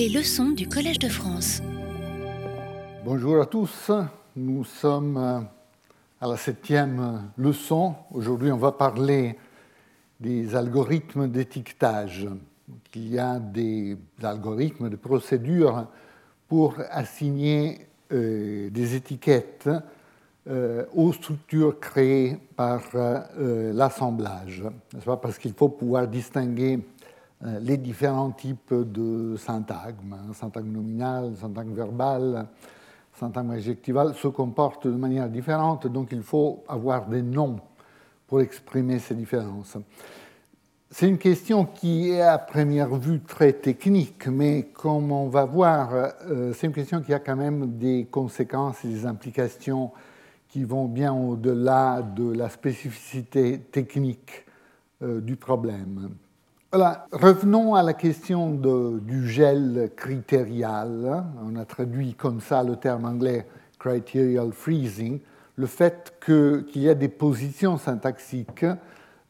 Les leçons du Collège de France. Bonjour à tous, nous sommes à la septième leçon. Aujourd'hui, on va parler des algorithmes d'étiquetage. Il y a des algorithmes, des procédures pour assigner euh, des étiquettes euh, aux structures créées par euh, l'assemblage. Parce qu'il faut pouvoir distinguer les différents types de syntagmes, hein, syntagme nominal, syntagme verbal, syntagme adjectival, se comportent de manière différente, donc il faut avoir des noms pour exprimer ces différences. C'est une question qui est à première vue très technique, mais comme on va voir, euh, c'est une question qui a quand même des conséquences et des implications qui vont bien au-delà de la spécificité technique euh, du problème. Revenons à la question du gel critérial. On a traduit comme ça le terme anglais criterial freezing, le fait qu'il y a des positions syntaxiques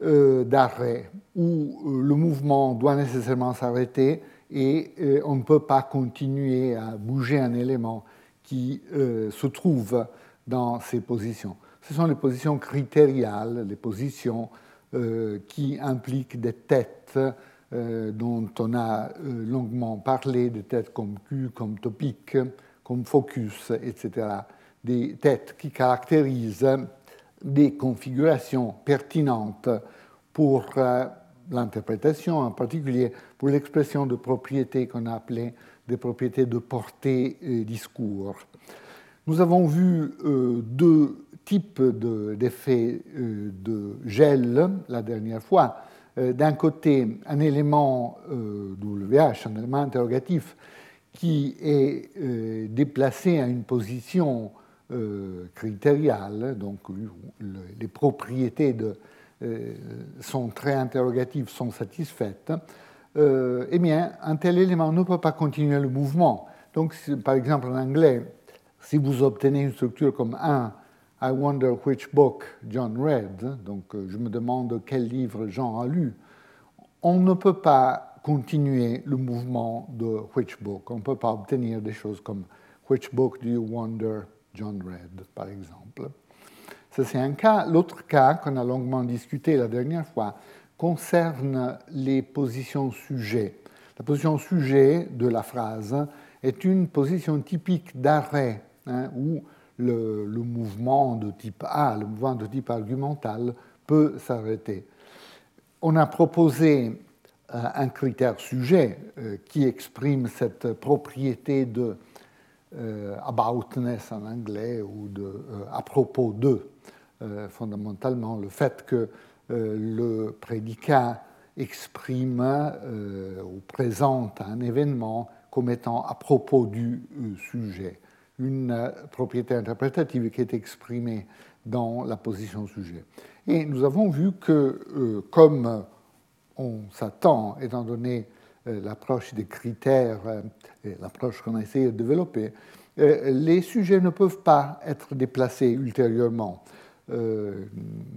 euh, d'arrêt où euh, le mouvement doit nécessairement s'arrêter et euh, on ne peut pas continuer à bouger un élément qui se trouve dans ces positions. Ce sont les positions critériales, les positions qui impliquent des têtes dont on a longuement parlé, des têtes comme Q, comme topic, comme focus, etc. Des têtes qui caractérisent des configurations pertinentes pour euh, l'interprétation, en particulier pour l'expression de propriétés qu'on a appelées des propriétés de portée discours. Nous avons vu euh, deux types d'effets euh, de, gel la dernière fois. D'un côté, un élément WH, un élément interrogatif, qui est déplacé à une position euh, critériales, donc les propriétés de euh, son trait interrogatif sont satisfaites, euh, eh bien, un tel élément ne peut pas continuer le mouvement. Donc, par exemple, en anglais, si vous obtenez une structure comme 1, I wonder which book John read, donc je me demande quel livre Jean a lu, on ne peut pas continuer le mouvement de which book. On ne peut pas obtenir des choses comme which book do you wonder John Red, par exemple. Ça, c'est un cas. L'autre cas qu'on a longuement discuté la dernière fois concerne les positions sujets. La position sujet de la phrase est une position typique d'arrêt, hein, où le, mouvement de type A, le mouvement de type argumental, peut s'arrêter. On a proposé euh, un critère sujet euh, qui exprime cette propriété de euh, aboutness en anglais ou de, à propos de, fondamentalement, le fait que le prédicat exprime ou présente un événement comme étant à propos du sujet, une propriété interprétative qui est exprimée dans la position sujet. Et nous avons vu que, comme on s'attend, étant donné l'approche des critères l'approche qu'on a essayé de développer, euh, les sujets ne peuvent pas être déplacés ultérieurement. Euh,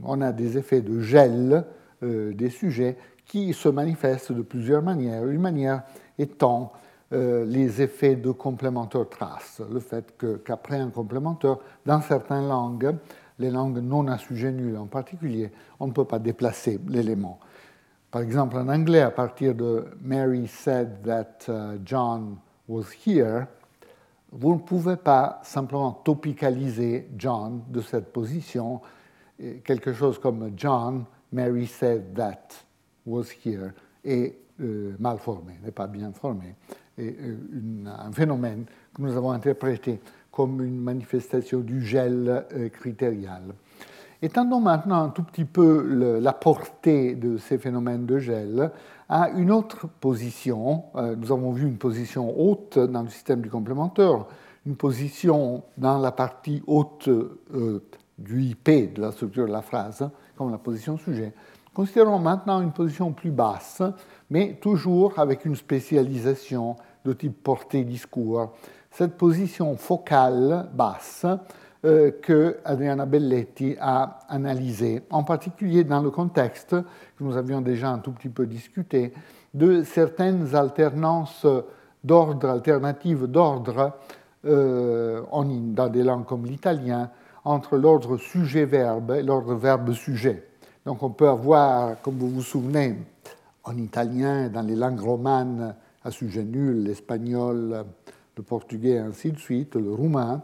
on a des effets de gel euh, des sujets qui se manifestent de plusieurs manières. Une manière étant les effets de complémentaire trace, le fait qu'après un complémentaire, dans certaines langues, les langues non assujetties en particulier, on ne peut pas déplacer l'élément. Par exemple, en anglais, à partir de Mary said that uh, John was here, vous ne pouvez pas simplement topicaliser John de cette position, quelque chose comme John, Mary said that was here, est euh, mal formé, n'est pas bien formé, euh, un phénomène que nous avons interprété comme une manifestation du gel euh, critérial. Étendons maintenant un tout petit peu la portée de ces phénomènes de gel à une autre position. Euh, nous avons vu une position haute dans le système du complémentaire, une position dans la partie haute du IP de la structure de la phrase, comme la position sujet. Considérons maintenant une position plus basse, mais toujours avec une spécialisation de type portée-discours. Cette position focale basse euh, que Adriana Belletti a analysé, en particulier dans le contexte que nous avions déjà un tout petit peu discuté de certaines alternances d'ordre alternative d'ordre dans des langues comme l'italien entre l'ordre sujet-verbe et l'ordre verbe-sujet. Donc on peut avoir, comme vous vous souvenez, en italien, dans les langues romanes à sujet nul, l'espagnol, le portugais, ainsi de suite, le roumain,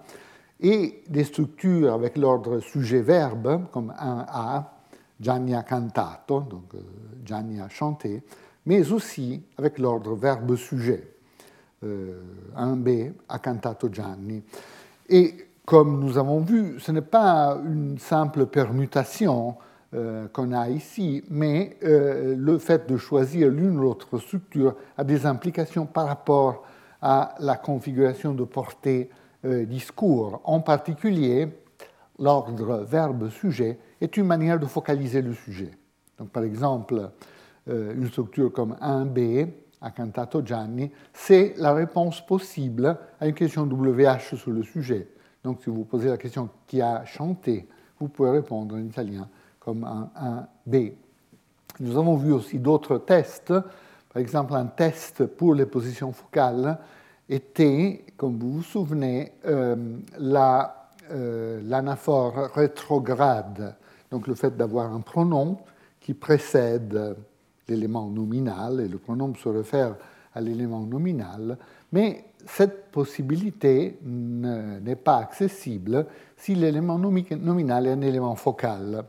et des structures avec l'ordre sujet-verbe, comme un A, Gianni a cantato, donc euh, Gianni a chanté, mais aussi avec l'ordre verbe-sujet, euh, un B, a cantato Gianni. Et comme nous avons vu, ce n'est pas une simple permutation euh, qu'on a ici, mais euh, le fait de choisir l'une ou l'autre structure a des implications par rapport à la configuration de portée euh, discours. En particulier, l'ordre verbe-sujet est une manière de focaliser le sujet. Donc, par exemple, une structure comme 1B, a cantato Gianni, c'est la réponse possible à une question WH sur le sujet. Donc, si vous posez la question qui a chanté, vous pouvez répondre en italien comme un, B. Nous avons vu aussi d'autres tests. Par exemple, un test pour les positions focales était, comme vous vous souvenez, euh, euh, l'anaphore rétrograde, donc le fait d'avoir un pronom qui précède l'élément nominal, et le pronom se réfère à l'élément nominal, mais cette possibilité n'est pas accessible si l'élément nominal est un élément focal.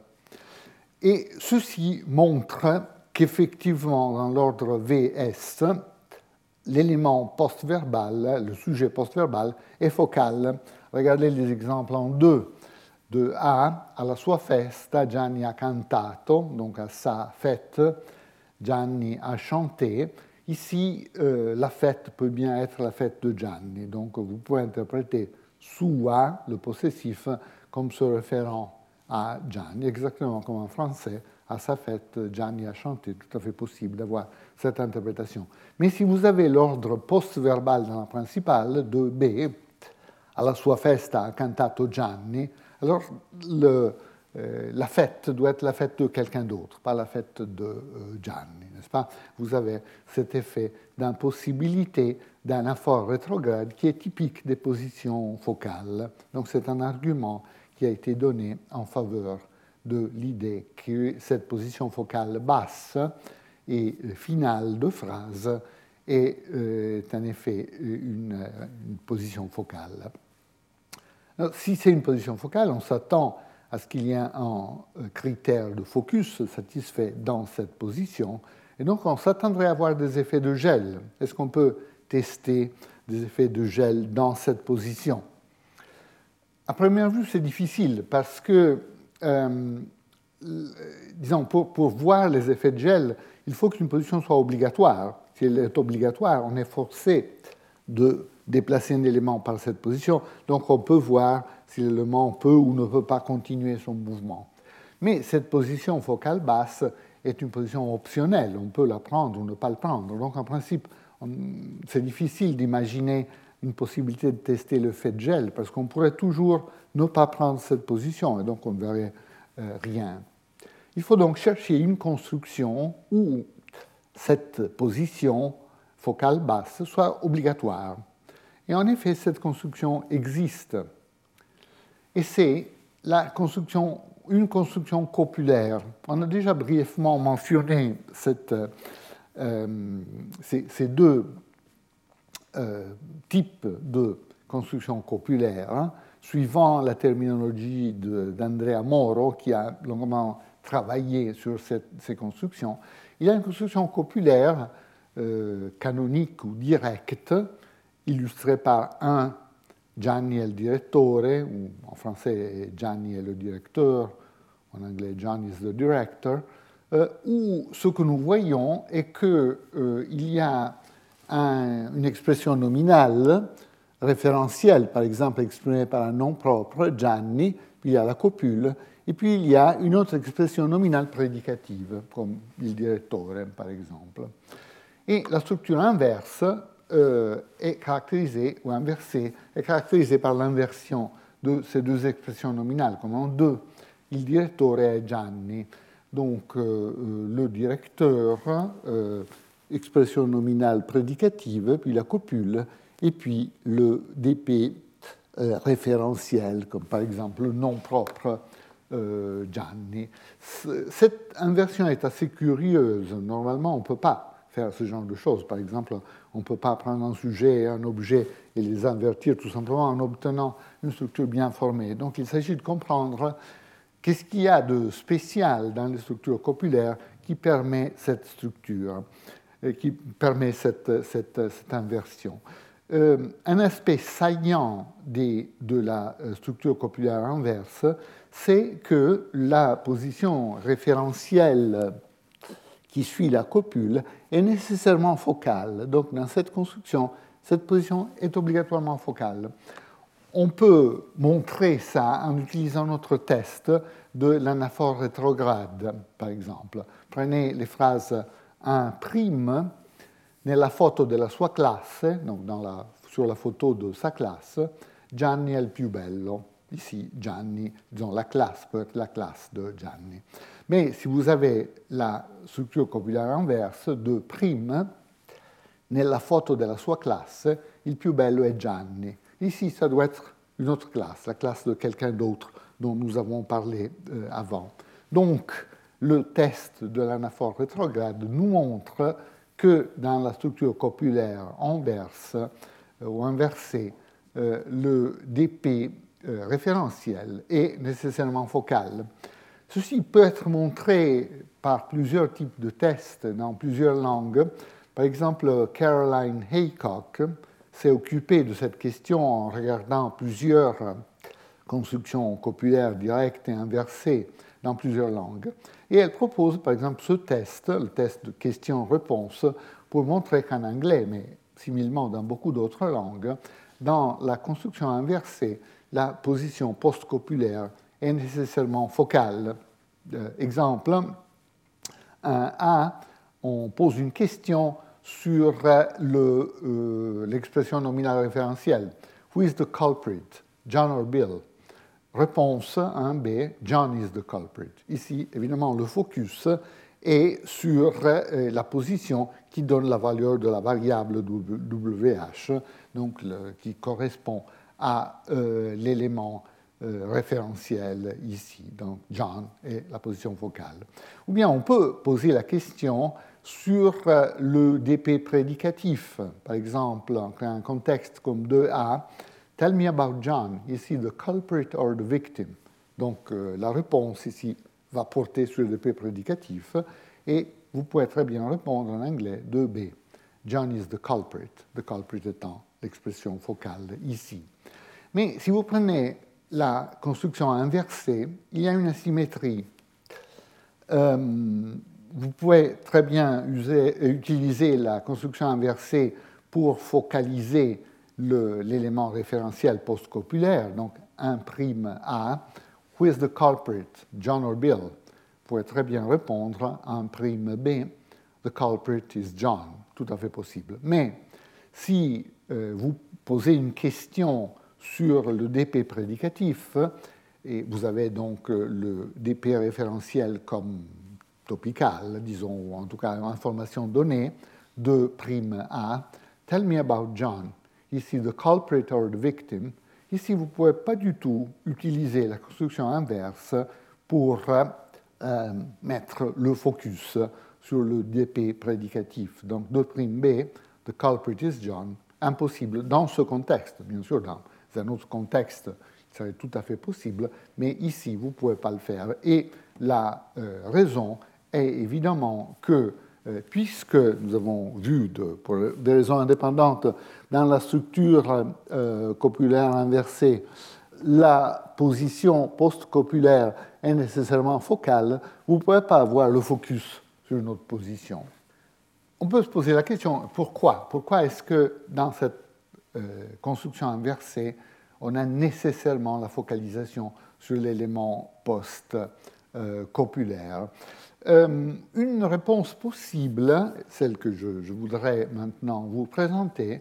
Et ceci montre qu'effectivement, dans l'ordre VS, l'élément post-verbal, le sujet post-verbal, est focal. Regardez les exemples en deux. De A, alla sua festa Gianni ha cantato, donc à sa fête, Gianni a chanté. Ici, euh, la fête peut bien être la fête de Gianni, donc vous pouvez interpréter sua, le possessif, comme se référant à Gianni, exactement comme en français, à sa fête, Gianni a chanté, tout à fait possible d'avoir cette interprétation. Mais si vous avez l'ordre post-verbal dans la principale, de B, alla sua festa ha cantato Gianni, alors euh, la fête doit être la fête de quelqu'un d'autre, pas la fête de euh, Gianni, n'est-ce pas? Vous avez cet effet d'impossibilité d'un effort rétrograde qui est typique des positions focales. Donc c'est un argument qui a été donné en faveur de l'idée que cette position focale basse et finale de phrase est euh, en effet une, position focale. si c'est une position focale, on s'attend à ce qu'il y ait un euh, critère de focus satisfait dans cette position, et donc on s'attendrait à avoir des effets de gel. Est-ce qu'on peut tester des effets de gel dans cette position? À première vue, c'est difficile parce que, euh, disons, pour, voir les effets de gel, il faut qu'une position soit obligatoire. Si elle est obligatoire, on est forcé de déplacer un élément par cette position, donc on peut voir si l'élément peut ou ne peut pas continuer son mouvement. Mais cette position focale basse est une position optionnelle, on peut la prendre ou ne pas la prendre. Donc en principe, c'est difficile d'imaginer une possibilité de tester le fait de gel, parce qu'on pourrait toujours ne pas prendre cette position, et donc on ne verrait euh, rien. Il faut donc chercher une construction où cette position focale basse soit obligatoire. Et en effet, cette construction existe. Et c'est la construction, une construction copulaire. On a déjà brièvement mentionné cette, euh, ces, deux euh, type de construction copulaire, hein, suivant la terminologie d'Andrea Moro, qui a longuement travaillé sur ces constructions. Il y a une construction copulaire euh, canonique ou directe, illustrée par un Gianni est le directeur, ou en français Gianni est le directeur, en anglais Gianni is the director, euh, où ce que nous voyons est qu'il y a une expression nominale référentielle, par exemple exprimée par un nom propre, Gianni, puis il y a la copule, et puis il y a une autre expression nominale prédicative, comme il direttore, par exemple. Et la structure inverse euh, est caractérisée, ou inversée, est caractérisée par l'inversion de ces deux expressions nominales, comme en deux. Il direttore est Gianni. Donc euh, euh, le directeur expression nominale prédicative, puis la copule, et puis le DP euh, référentiel, comme par exemple le nom propre euh, Gianni. Cette inversion est assez curieuse. Normalement, on ne peut pas faire ce genre de choses. Par exemple, on ne peut pas prendre un sujet et un objet et les invertir tout simplement en obtenant une structure bien formée. Donc il s'agit de comprendre qu'est-ce qu'il y a de spécial dans les structures copulaires qui permet cette structure, qui permet cette, inversion. Euh, un aspect saillant de la euh, structure copulaire inverse, c'est que la position référentielle qui suit la copule est nécessairement focale. Donc dans cette construction, cette position est obligatoirement focale. On peut montrer ça en utilisant notre test de l'anaphore rétrograde, par exemple. Prenez les phrases 1' nella foto della sua classe, donc la, sur la photo de sa classe, Gianni è il più bello. Ici, Gianni, disons la classe peut être la classe de Gianni. Mais si vous avez la structure copulaire inverse de prime, nella foto della sua classe, il più bello è Gianni. Ici, ça doit être une autre classe, la classe de quelqu'un d'autre dont nous avons parlé euh, avant. Donc, le test de l'anaphore rétrograde nous montre que dans la structure copulaire inverse euh, ou inversée, euh, le DP euh, référentiel est nécessairement focal. Ceci peut être montré par plusieurs types de tests dans plusieurs langues. Par exemple, Caroline Haycock s'est occupée de cette question en regardant plusieurs constructions copulaires directes et inversées dans plusieurs langues. Et elle propose par exemple ce test, le test de question-réponse, pour montrer qu'en anglais, mais similement dans beaucoup d'autres langues, dans la construction inversée, la position postcopulaire est nécessairement focale. Euh, exemple, un A, on pose une question sur euh, l'expression nominale référentielle. Who is the culprit, John or Bill? Réponse 1b, John is the culprit. Ici, évidemment, le focus est sur euh, la position qui donne la valeur de la variable WH, donc qui correspond à euh, l'élément euh, référentiel ici. Donc John est la position focale. Ou bien on peut poser la question sur le DP prédicatif. Par exemple, en un contexte comme 2A, Tell me about John. Ici, the culprit or the victim? Donc, euh, la réponse ici va porter sur le P prédicatif et vous pouvez très bien répondre en anglais 2B. John is the culprit, the culprit étant l'expression focale ici. Mais si vous prenez la construction inversée, il y a une asymétrie. Euh, vous pouvez très bien utiliser la construction inversée pour focaliser l'élément référentiel postcopulaire, donc 1' A, who is the culprit, John or Bill? Pouvez très bien répondre 1' B, the culprit is John, tout à fait possible. Mais si euh, vous posez une question sur le DP prédicatif, et vous avez donc euh, le DP référentiel comme topical, disons, ou en tout cas information donnée, de prime A, tell me about John ici the culprit or the victim, ici vous ne pouvez pas du tout utiliser la construction inverse pour euh, mettre le focus sur le DP prédicatif. Donc 2'B, the culprit is John, impossible dans ce contexte. Bien sûr, dans un autre contexte, il serait tout à fait possible, mais ici, vous ne pouvez pas le faire. Et la euh, raison est évidemment que euh, puisque nous avons vu, pour des raisons indépendantes, dans la structure euh, copulaire inversée, la position post-copulaire est nécessairement focale, vous ne pouvez pas avoir le focus sur une autre position. On peut se poser la question, pourquoi? Pourquoi est-ce que dans cette euh, construction inversée, on a nécessairement la focalisation sur l'élément post-copulaire euh, une réponse possible, celle que je, voudrais maintenant vous présenter,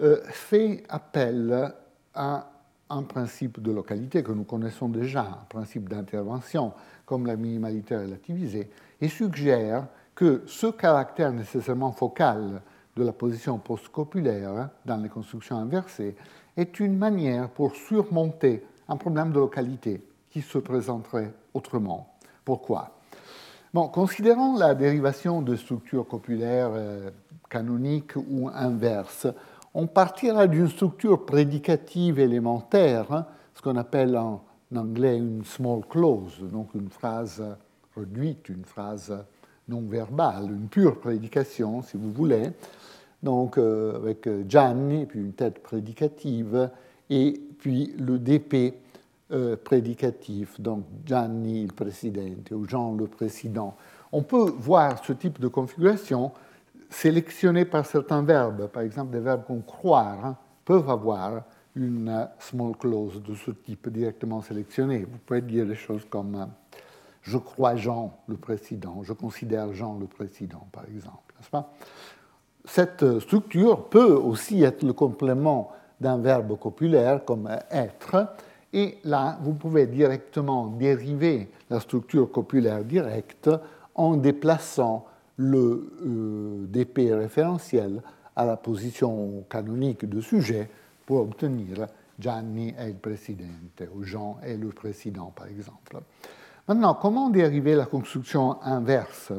euh, fait appel à un principe de localité que nous connaissons déjà, un principe d'intervention comme la minimalité relativisée, et suggère que ce caractère nécessairement focal de la position postcopulaire hein, dans les constructions inversées est une manière pour surmonter un problème de localité qui se présenterait autrement. Pourquoi? Bon, considérant la dérivation de structures copulaires euh, canoniques ou inverses, on partira d'une structure prédicative élémentaire, hein, ce qu'on appelle en anglais une small clause, donc une phrase réduite, une phrase non verbale, une pure prédication, si vous voulez, donc euh, avec Gianni, puis une tête prédicative, et puis le DP euh, prédicatif, donc Gianni il Presidente ou Jean le Président. On peut voir ce type de configuration sélectionné par certains verbes, par exemple des verbes comme croire, hein, peuvent avoir une small clause de ce type directement sélectionnée. Vous pouvez dire des choses comme euh, je crois Jean le président, je considère Jean le président, par exemple. Cette structure peut aussi être le complément d'un verbe copulaire comme être, et là, vous pouvez directement dériver la structure copulaire directe en déplaçant le euh, DP référentiel à la position canonique de sujet pour obtenir Gianni est le président ou Jean est le président, par exemple. Maintenant, comment dériver la construction inverse?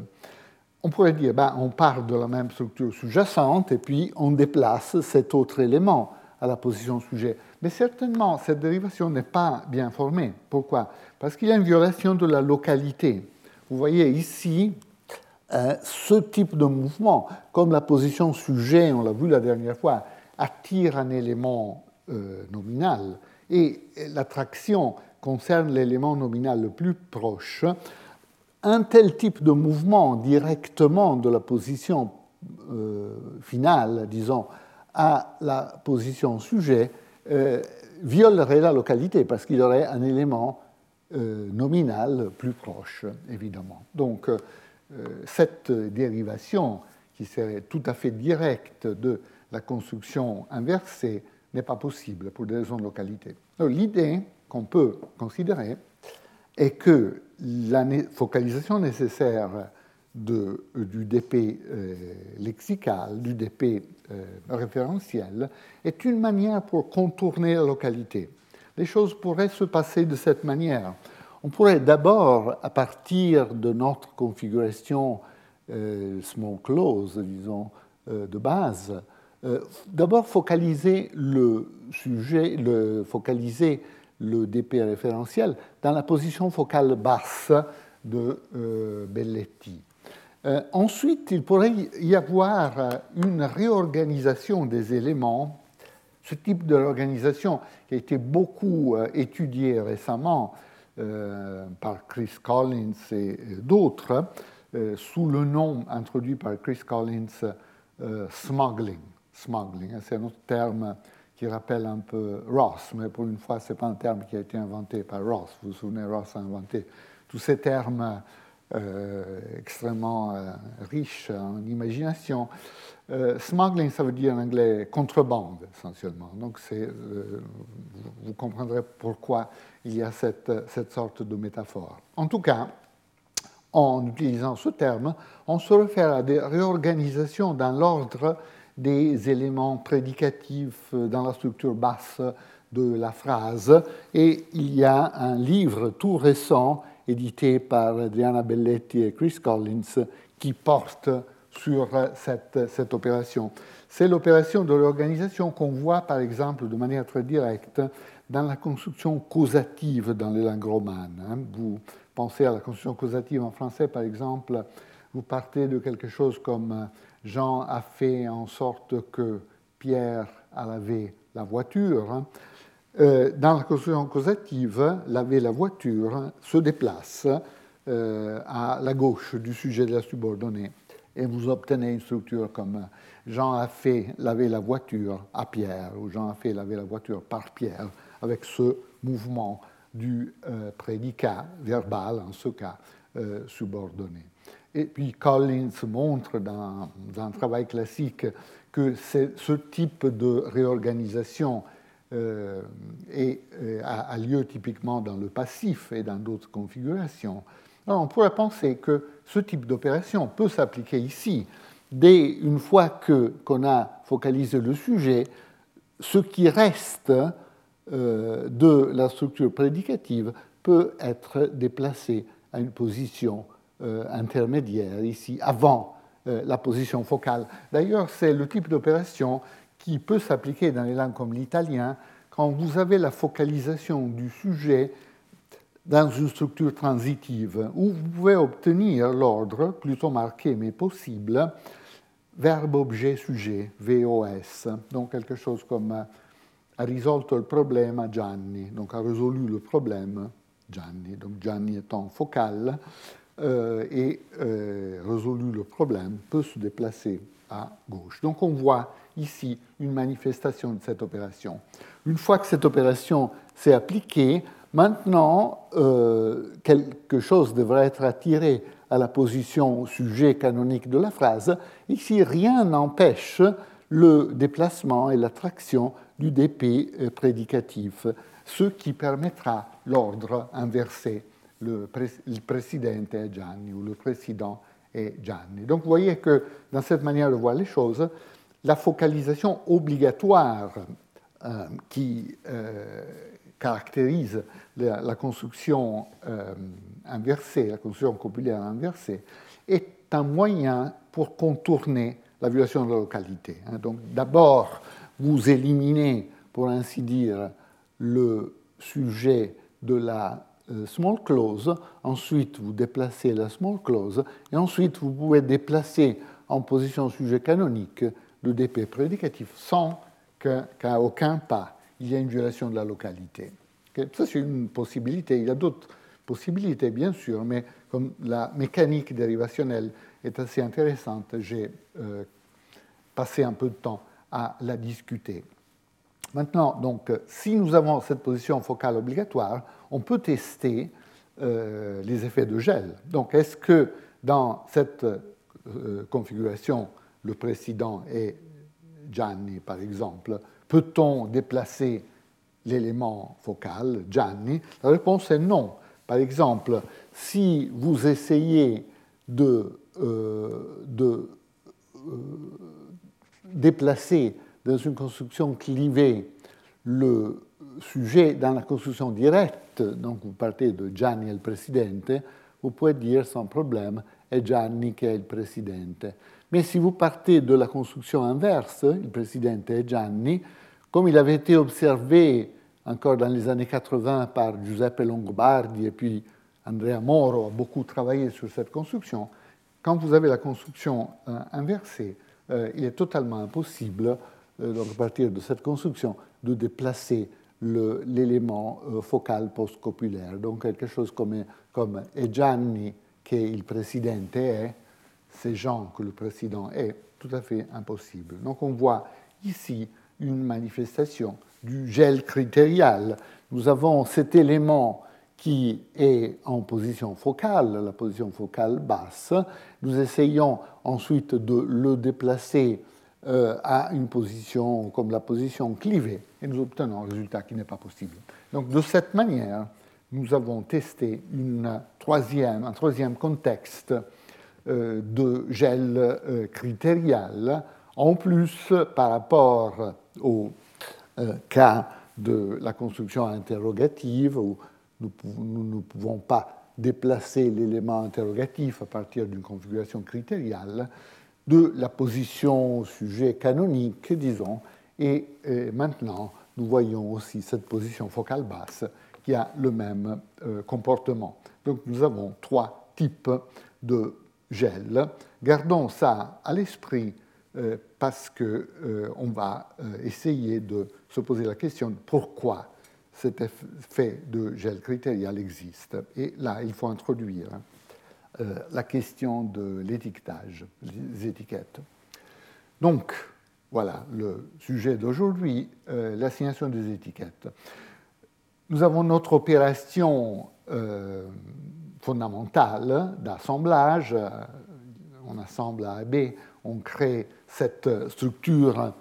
On pourrait dire, ben, on part de la même structure sous-jacente et puis on déplace cet autre élément à la position sujet. Mais certainement, cette dérivation n'est pas bien formée. Pourquoi? Parce qu'il y a une violation de la localité. Vous voyez ici euh, ce type de mouvement, comme la position sujet, on l'a vu la dernière fois, attire un élément euh, nominal et l'attraction concerne l'élément nominal le plus proche. Un tel type de mouvement directement de la position euh, finale, disons, à la position sujet euh, violerait la localité parce qu'il aurait un élément euh, nominal plus proche, évidemment. Donc, euh, cette dérivation, qui serait tout à fait directe de la construction inversée, n'est pas possible pour des raisons de localité. L'idée qu'on peut considérer est que la focalisation nécessaire du DP lexical, du DP référentiel est une manière pour contourner la localité. Les choses pourraient se passer de cette manière. On pourrait d'abord, à partir de notre configuration euh, small close, disons, euh, de base, d'abord focaliser le sujet, le, focaliser le DP référentiel dans la position focale basse de Belletti. Euh, ensuite, il pourrait y avoir euh, une réorganisation des éléments. Ce type de réorganisation qui a été beaucoup euh, étudié récemment par Chris Collins et d'autres, sous le nom introduit par Chris Collins, smuggling. Smuggling, hein, c'est un autre terme qui rappelle un peu Ross, mais pour une fois, ce n'est pas un terme qui a été inventé par Ross. Vous vous souvenez, Ross a inventé tous ces termes euh, extrêmement euh, riche en imagination. Euh, smuggling, ça veut dire en anglais contrebande, essentiellement. Donc, vous comprendrez pourquoi il y a cette, cette sorte de métaphore. En tout cas, en utilisant ce terme, on se réfère à des réorganisations dans l'ordre des éléments prédicatifs dans la structure basse de la phrase. Et il y a un livre tout récent édité par Adriana Belletti et Chris Collins, qui porte sur cette, cette opération. C'est l'opération de l'organisation qu'on voit, par exemple, de manière très directe dans la construction causative dans les langues romanes. Hein. Vous pensez à la construction causative en français, par exemple, vous partez de quelque chose comme Jean a fait en sorte que Pierre a lavé la voiture. Hein. Euh, dans la construction causative, laver la voiture se déplace euh, à la gauche du sujet de la subordonnée. Et vous obtenez une structure comme Jean a fait laver la voiture à Pierre, ou Jean a fait laver la voiture par Pierre, avec ce mouvement du euh, prédicat verbal, en ce cas subordonné. Et puis Collins montre dans, dans un travail classique que ce type de réorganisation euh, et, euh, a, lieu typiquement dans le passif et dans d'autres configurations. Alors on pourrait penser que ce type d'opération peut s'appliquer ici. Dès une fois qu'on a focalisé le sujet, ce qui reste euh, de la structure prédicative peut être déplacé à une position intermédiaire, ici, avant la position focale. D'ailleurs, c'est le type d'opération qui peut s'appliquer dans les langues comme l'italien quand vous avez la focalisation du sujet dans une structure transitive, où vous pouvez obtenir l'ordre, plutôt marqué mais possible, verbe, objet, sujet, VOS. Donc quelque chose comme a risolto il problema Gianni, donc a résolu le problème Gianni, donc Gianni étant focal, euh, et euh, résolu le problème peut se déplacer à gauche. Donc on voit ici une manifestation de cette opération. Une fois que cette opération s'est appliquée, maintenant euh, quelque chose devrait être attiré à la position sujet canonique de la phrase. Ici, rien n'empêche le déplacement et l'attraction du DP prédicatif, ce qui permettra l'ordre inversé, le, président est Gianni ou le président est Gianni. Donc vous voyez que dans cette manière de voir les choses, la focalisation obligatoire euh, qui euh, caractérise la, construction inversée, la construction copulaire inversée, est un moyen pour contourner la violation de la localité. Hein. Donc d'abord, vous éliminez, pour ainsi dire, le sujet de la euh, small clause, ensuite vous déplacez la small clause, et ensuite vous pouvez déplacer en position sujet canonique le DP prédicatif sans qu'à aucun pas il y ait une violation de la localité. Ça, c'est une possibilité. Il y a d'autres possibilités, bien sûr, mais comme la mécanique dérivationnelle est assez intéressante, j'ai euh, passé un peu de temps à la discuter. Maintenant, donc, si nous avons cette position focale obligatoire, on peut tester euh, les effets de gel. Donc, est-ce que dans cette euh, configuration, le président est Gianni, par exemple, peut-on déplacer l'élément focal, Gianni? La réponse est non. Par exemple, si vous essayez de, euh, de déplacer dans une construction clivée le sujet dans la construction directe, donc vous partez de Gianni le presidente, vous pouvez dire sans problème est Gianni qui est le presidente. Mais si vous partez de la construction inverse, le presidente est Gianni, comme il avait été observé encore dans les années 80 par Giuseppe Longobardi et puis Andrea Moro a beaucoup travaillé sur cette construction, quand vous avez la construction euh, inversée, euh, il est totalement impossible, euh, donc à partir de cette construction, de déplacer l'élément euh, focal post-copulaire. Donc quelque chose comme, comme è Gianni che il presidente è, c'est Jean que le président est, tout à fait impossible. Donc on voit ici une manifestation du gel critérial. Nous avons cet élément qui est en position focale, la position focale basse. Nous essayons ensuite de le déplacer à une position comme la position clivée et nous obtenons un résultat qui n'est pas possible. Donc de cette manière, nous avons testé un troisième contexte euh, de gel euh, critérial, en plus par rapport au cas de la construction interrogative où nous, ne pouvons pas déplacer l'élément interrogatif à partir d'une configuration critériale de la position sujet canonique, disons, et, maintenant nous voyons aussi cette position focale basse qui a le même euh, comportement. Donc nous avons trois types de gel. Gardons ça à l'esprit euh, parce qu'on euh, va essayer de se poser la question pourquoi cet effet de gel critérial existe. Et là, il faut introduire euh, la question de l'étiquetage, les étiquettes. Donc, voilà le sujet d'aujourd'hui, euh, l'assignation des étiquettes. Nous avons notre opération euh, fondamentale d'assemblage. On assemble A et B, on crée cette structure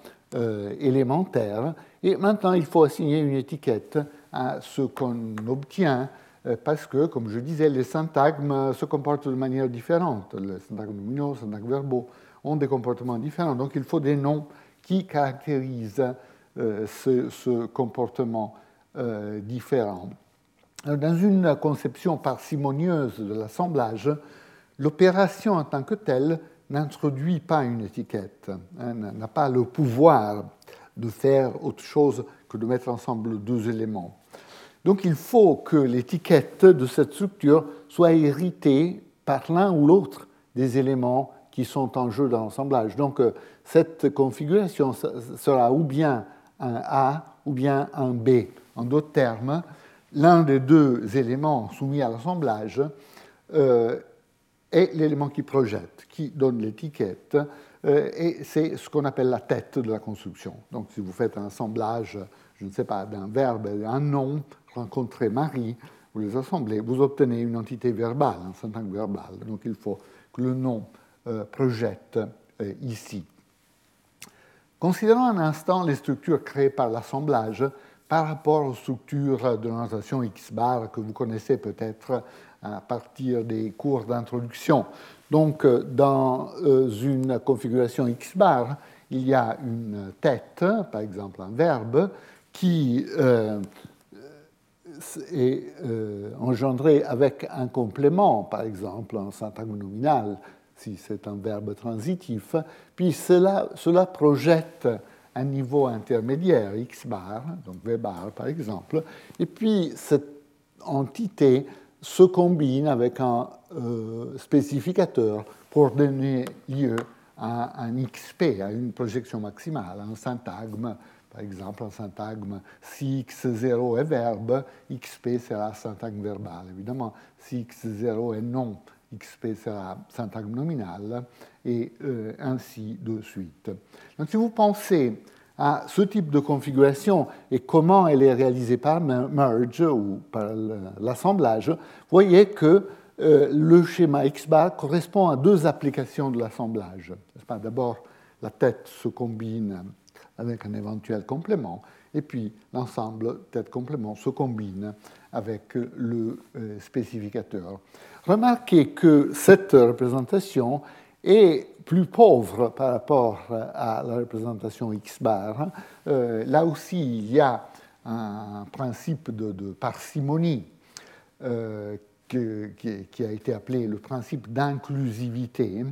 élémentaire et maintenant, il faut assigner une étiquette à ce qu'on obtient parce que, comme je disais, les syntagmes se comportent de manière différente. Les syntagmes nominaux, les syntagmes verbaux ont des comportements différents. Donc il faut des noms qui caractérisent ce, ce, comportement différent. Dans une conception parcimonieuse de l'assemblage, l'opération en tant que telle n'introduit pas une étiquette, hein, n'a pas le pouvoir de faire autre chose que de mettre ensemble deux éléments. Donc il faut que l'étiquette de cette structure soit héritée par l'un ou l'autre des éléments qui sont en jeu dans l'assemblage. Donc euh, cette configuration sera ou bien un A ou bien un B. En d'autres termes, l'un des deux éléments soumis à l'assemblage euh, est l'élément qui projette, qui donne l'étiquette, euh, et c'est ce qu'on appelle la tête de la construction. Donc si vous faites un assemblage, je ne sais pas, d'un verbe d'un nom, rencontrer Marie, vous les assemblez, vous obtenez une entité verbale, un syntagme verbal. Donc il faut que le nom euh, projette euh, ici. Considérons un instant les structures créées par l'assemblage par rapport aux structures de notation X-bar que vous connaissez peut-être à partir des cours d'introduction. Donc, dans euh, une configuration X-bar, il y a une tête, par exemple un verbe, qui est engendré avec un complément, par exemple un syntagme nominal, si c'est un verbe transitif, puis cela, cela projette un niveau intermédiaire, x bar, donc v bar par exemple, et puis cette entité se combine avec un euh, spécificateur pour donner lieu à un XP, à une projection maximale, un syntagme, par exemple un syntagme si X0 est verbe, XP sera syntagme verbal. Évidemment, si X0 est non, XP sera syntagme nominal, et euh, ainsi de suite. Donc si vous pensez à ce type de configuration et comment elle est réalisée par merge ou par l'assemblage, voyez que euh, le schéma X-bar correspond à deux applications de l'assemblage. D'abord, la tête se combine avec un éventuel complément, et puis l'ensemble tête-complément se combine avec le euh, spécificateur. Remarquez que cette représentation est plus pauvre par rapport à la représentation X bar. Euh, là aussi, il y a un principe de, parcimonie euh, qui, a été appelé le principe d'inclusivité,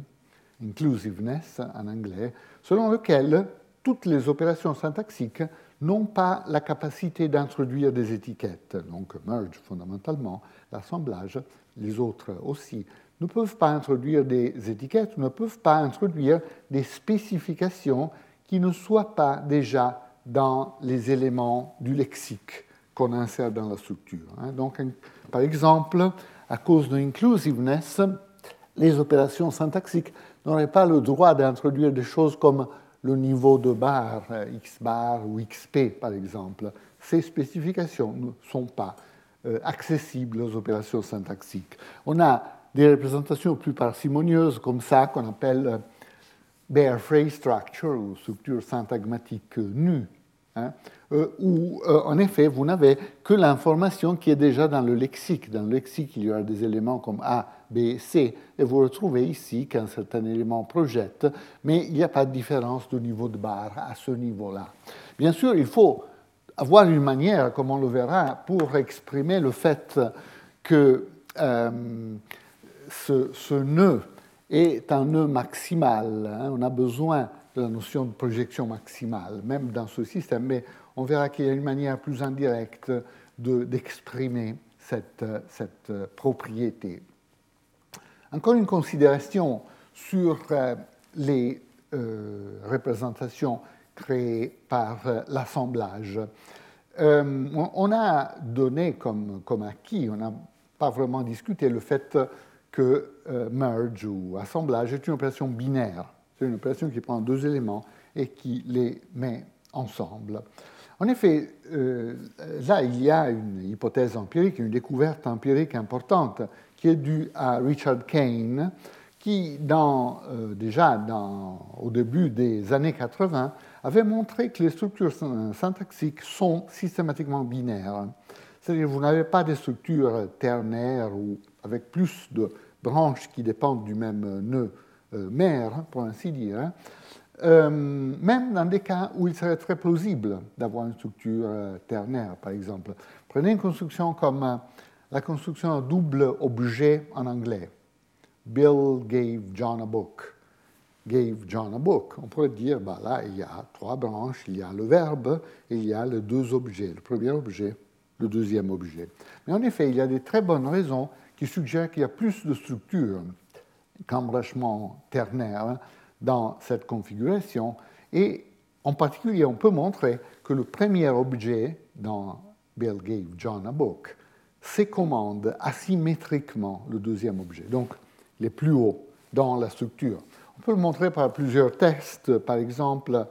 inclusiveness en anglais, selon lequel toutes les opérations syntaxiques n'ont pas la capacité d'introduire des étiquettes. Donc merge fondamentalement, l'assemblage, les autres aussi, ne peuvent pas introduire des étiquettes, ne peuvent pas introduire des spécifications qui ne soient pas déjà dans les éléments du lexique qu'on insère dans la structure. Hein. Donc, par exemple, à cause de l'inclusiveness, les opérations syntaxiques n'auraient pas le droit d'introduire des choses comme le niveau de barre, x bar ou xp par exemple. Ces spécifications ne sont pas euh, accessibles aux opérations syntaxiques. On a des représentations plus parcimonieuses comme ça, qu'on appelle euh, bare phrase structure ou structure syntagmatique nue, hein, euh, où euh, en effet vous n'avez que l'information qui est déjà dans le lexique. Dans le lexique, il y aura des éléments comme A, B, C, et vous retrouvez ici qu'un certain élément projette, mais il n'y a pas de différence de niveau de barre à ce niveau-là. Bien sûr, il faut avoir une manière, comme on le verra, pour exprimer le fait que ce, nœud est un nœud maximal. Hein. On a besoin la notion de projection maximale, même dans ce système, mais on verra qu'il y a une manière plus indirecte d'exprimer cette, cette, propriété. Encore une considération sur euh, les euh, représentations créées par euh, l'assemblage. on a donné comme, comme acquis, on n'a pas vraiment discuté le fait que euh, merge ou assemblage est une opération binaire. C'est une opération qui prend deux éléments et qui les met ensemble. En effet, euh, là, il y a une hypothèse empirique, une découverte empirique importante qui est due à Richard Kane, qui, euh, déjà au début des années 80, avait montré que les structures syntaxiques sont systématiquement binaires C'est-à-dire vous n'avez pas des structures ternaires ou avec plus de branches qui dépendent du même nœud mère, pour ainsi dire, hein. même dans des cas où il serait très plausible d'avoir une structure ternaire, par exemple. Prenez une construction comme la construction double objet en anglais. Bill gave John a book. Gave John a book. On pourrait dire, bah là, il y a trois branches, il y a le verbe et il y a les deux objets, le premier objet, le deuxième objet. Mais en effet, il y a des très bonnes raisons qui suggèrent qu'il y a plus de structures qu'embrachement ternaire dans cette configuration. Et en particulier, on peut montrer que le premier objet dans Bill gave John a book commande asymétriquement le deuxième objet. Donc, les plus hauts dans la structure. On peut le montrer par plusieurs tests. Par exemple,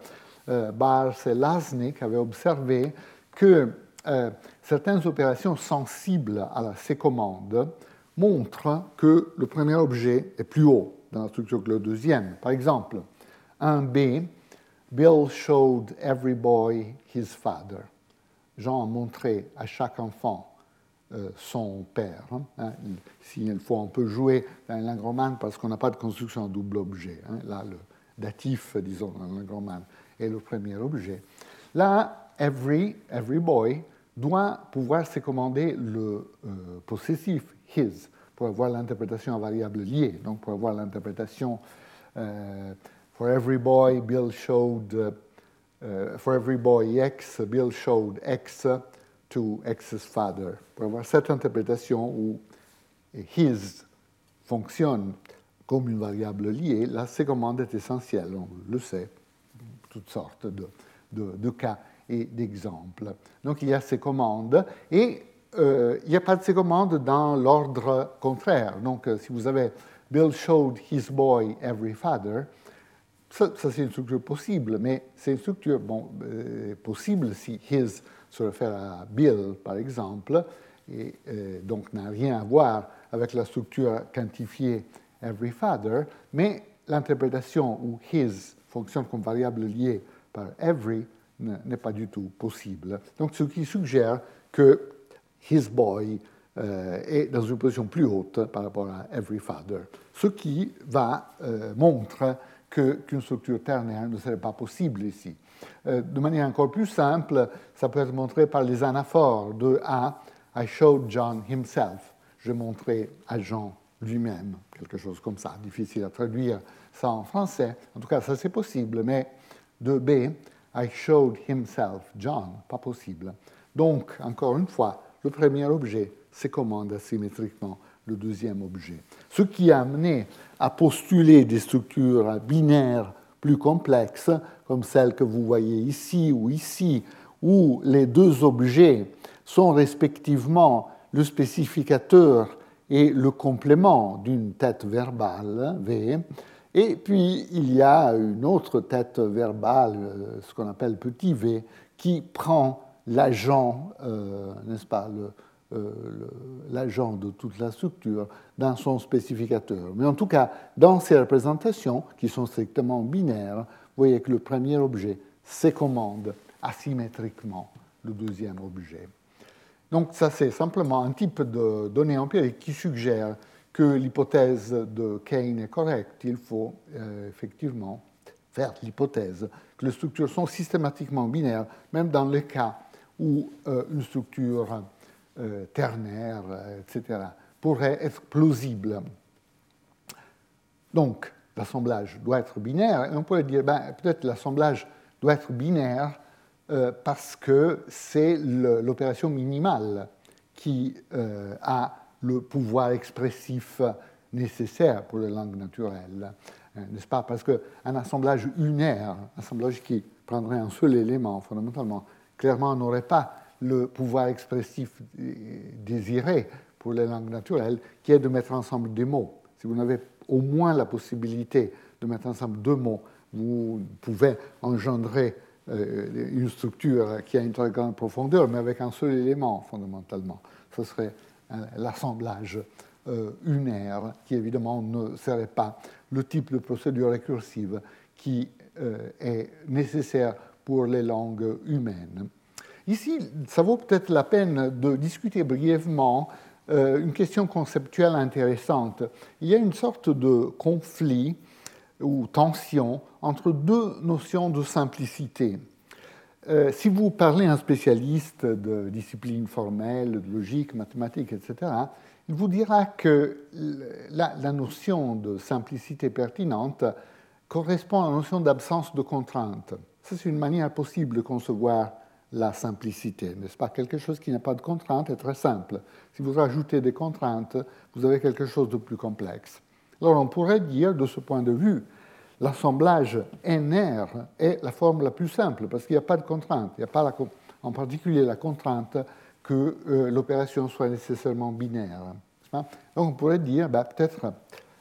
euh, Bars et Lasnik avaient observé que euh, certaines opérations sensibles à la C-commande montrent que le premier objet est plus haut dans la structure que le deuxième. Par exemple, un B, Bill showed every boy his father. Jean a montré à chaque enfant euh, son père. Hein. Hein, S'il faut, on peut jouer dans une langue romane parce qu'on n'a pas de construction en double objet. Hein. Là, le datif, disons, dans la langue romane, est le premier objet. Là, every, every boy doit pouvoir se commander le euh, possessif, his, pour avoir l'interprétation à variable liée. Donc, pour avoir l'interprétation euh, for every boy, Bill showed, for every boy X, Bill showed X to X's father, pour avoir cette interprétation où his fonctionne comme une variable liée, la commande est essentielle, on le sait, toutes sortes de, de, cas et d'exemples. Donc il y a ces commandes et euh, il n'y a pas de ces commandes dans l'ordre contraire. Donc euh, si vous avez Bill showed his boy every father, ça, c'est une structure possible, mais c'est une structure euh, possible si his se réfère à Bill, par exemple, et donc n'a rien à voir avec la structure quantifiée every father, mais l'interprétation où his fonctionne comme variable liée par every n'est pas du tout possible. Donc, ce qui suggère que his boy euh, est dans une position plus haute par rapport à every father, ce qui va euh, montrer qu'une structure ternaire ne serait pas possible ici. Euh, de manière encore plus simple, ça peut être montré par les anaphores de A. I showed John himself. Je montrais à Jean lui-même, quelque chose comme ça. Difficile à traduire ça en français. En tout cas, ça c'est possible, mais de B. I showed himself John, pas possible. Donc, encore une fois, le premier objet se commande asymétriquement le deuxième objet. Ce qui a amené à postuler des structures binaires plus complexes, comme celle que vous voyez ici ou ici, où les deux objets sont respectivement le spécificateur et le complément d'une tête verbale, V, et puis il y a une autre tête verbale, ce qu'on appelle petit v, qui prend l'agent, euh, n'est-ce pas, euh, l'agent de toute la structure dans son spécificateur. Mais en tout cas, dans ces représentations, qui sont strictement binaires, vous voyez que le premier objet s'écommande asymétriquement le deuxième objet. Donc ça, c'est simplement un type de données empiriques qui suggère que l'hypothèse de Kane est correcte. Il faut euh, effectivement faire l'hypothèse que les structures sont systématiquement binaires, même dans le cas où euh, une structure euh, ternaire, euh, etc., pourrait être plausible. Donc, l'assemblage doit être binaire, et on pourrait dire, ben, peut-être l'assemblage doit être binaire euh, parce que c'est l'opération minimale qui a le pouvoir expressif nécessaire pour les langues naturelles, n'est-ce pas? Parce qu'un assemblage unaire, un assemblage qui prendrait un seul élément fondamentalement, clairement n'aurait pas le pouvoir expressif désiré pour les langues naturelles, qui est de mettre ensemble des mots. Si vous n'avez au moins la possibilité de mettre ensemble deux mots, vous pouvez engendrer euh, une structure qui a une très grande profondeur, mais avec un seul élément fondamentalement. Ce serait euh, l'assemblage euh, unaire, qui évidemment ne serait pas le type de procédure récursive qui est nécessaire pour les langues humaines. Ici, ça vaut peut-être la peine de discuter brièvement euh, une question conceptuelle intéressante. Il y a une sorte de conflit ou tension entre deux notions de simplicité. Euh, si vous parlez à un spécialiste de discipline formelle, de logique, mathématiques, etc., il vous dira que la, la notion de simplicité pertinente correspond à la notion d'absence de contrainte. C'est une manière possible de concevoir la simplicité, n'est-ce pas? Quelque chose qui n'a pas de contrainte est très simple. Si vous rajoutez des contraintes, vous avez quelque chose de plus complexe. Alors on pourrait dire, de ce point de vue, l'assemblage NR est la forme la plus simple parce qu'il n'y a pas de contrainte. Il n'y a pas en particulier la contrainte que euh, l'opération soit nécessairement binaire. Donc on pourrait dire ben, peut-être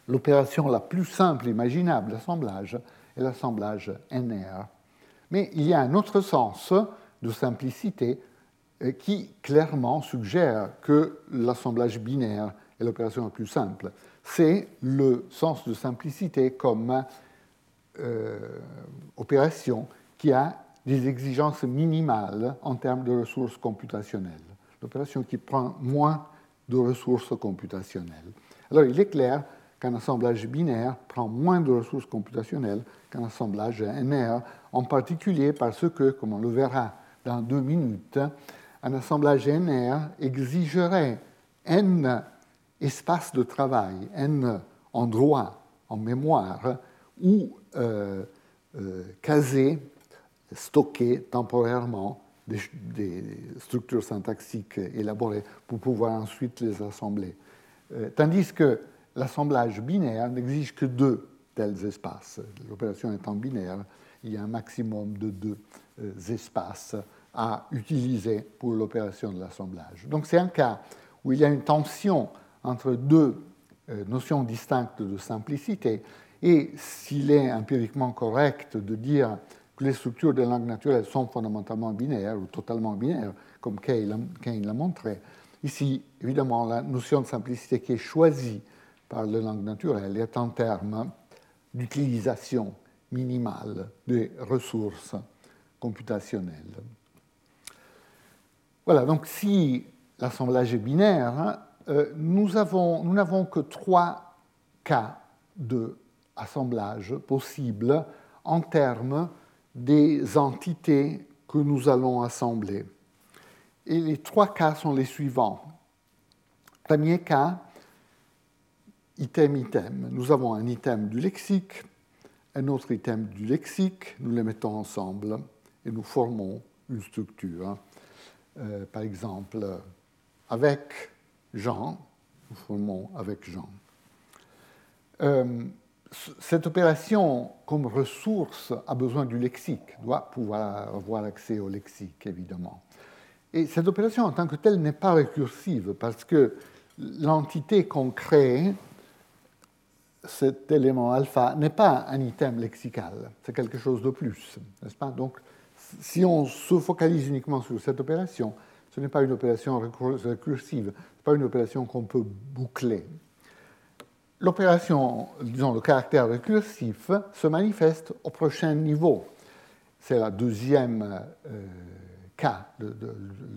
l'opération la plus simple imaginable d'assemblage est l'assemblage NR. Mais il y a un autre sens de simplicité euh, qui clairement suggère que l'assemblage binaire est l'opération la plus simple. C'est le sens de simplicité comme euh, opération qui a des exigences minimales en termes de ressources computationnelles. L'opération qui prend moins de ressources computationnelles. Alors il est clair qu'un assemblage binaire prend moins de ressources computationnelles qu'un assemblage NR, en particulier parce que, comme on le verra dans deux minutes, un assemblage NR exigerait n espaces de travail, n endroits en mémoire où euh, euh, caser, stocker temporairement des, structures syntaxiques élaborées pour pouvoir ensuite les assembler. Euh, tandis que l'assemblage binaire n'exige que deux tels espaces. L'opération étant binaire, il y a un maximum de deux espaces à utiliser pour l'opération de l'assemblage. Donc c'est un cas où il y a une tension entre deux notions distinctes de simplicité et s'il est empiriquement correct de dire que les structures des langues naturelles sont fondamentalement binaires ou totalement binaires, comme Kane l'a montré, ici, évidemment, la notion de simplicité qui est choisie par les langues naturelles est en termes d'utilisation minimale des ressources computationnelles. Voilà, donc si l'assemblage est binaire, euh, nous n'avons que trois cas de assemblage possible en termes des entités que nous allons assembler. Et les trois cas sont les suivants. Premier cas, item-item. Nous avons un item du lexique, un autre item du lexique, nous les mettons ensemble et nous formons une structure. Euh, par exemple, avec Jean, nous formons avec Jean. Euh, cette opération, comme ressource, a besoin du lexique, doit pouvoir avoir accès au lexique, évidemment. Et cette opération, en tant que telle, n'est pas récursive, parce que l'entité qu'on crée, cet élément alpha, n'est pas un item lexical, c'est quelque chose de plus, n'est-ce pas? Donc, si on se focalise uniquement sur cette opération, ce n'est pas une opération récursive, ce n'est pas une opération qu'on peut boucler l'opération, disons le caractère récursif, se manifeste au prochain niveau. C'est le deuxième euh, cas, le,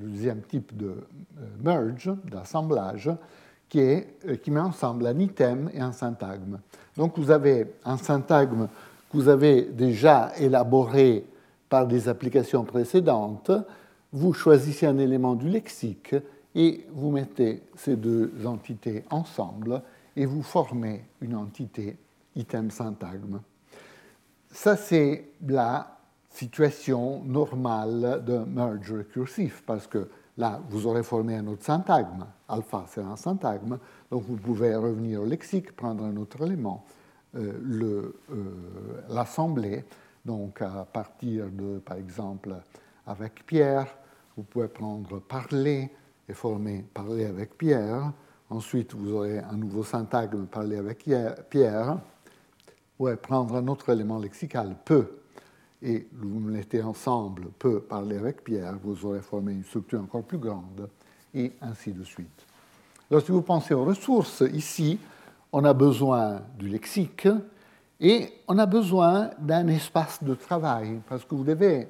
deuxième type de euh, merge, d'assemblage, qui, est, euh, qui met ensemble un item et un syntagme. Donc vous avez un syntagme que vous avez déjà élaboré par des applications précédentes, vous choisissez un élément du lexique et vous mettez ces deux entités ensemble et vous formez une entité item-syntagme. Ça, c'est la situation normale de merge récursif, parce que là, vous aurez formé un autre syntagme. Alpha, c'est un syntagme, donc vous pouvez revenir au lexique, prendre un autre élément, euh, euh, l'assembler. donc, à partir de, par exemple, avec Pierre, vous pouvez prendre parler et former parler avec Pierre. Ensuite, vous aurez un nouveau syntagme, parler avec Pierre. Ouais, prendre un autre élément lexical, peut, et vous mettez ensemble, peut parler avec Pierre, vous aurez formé une structure encore plus grande, et ainsi de suite. Si vous pensez aux ressources, ici, on a besoin du lexique et on a besoin d'un espace de travail, parce que vous devez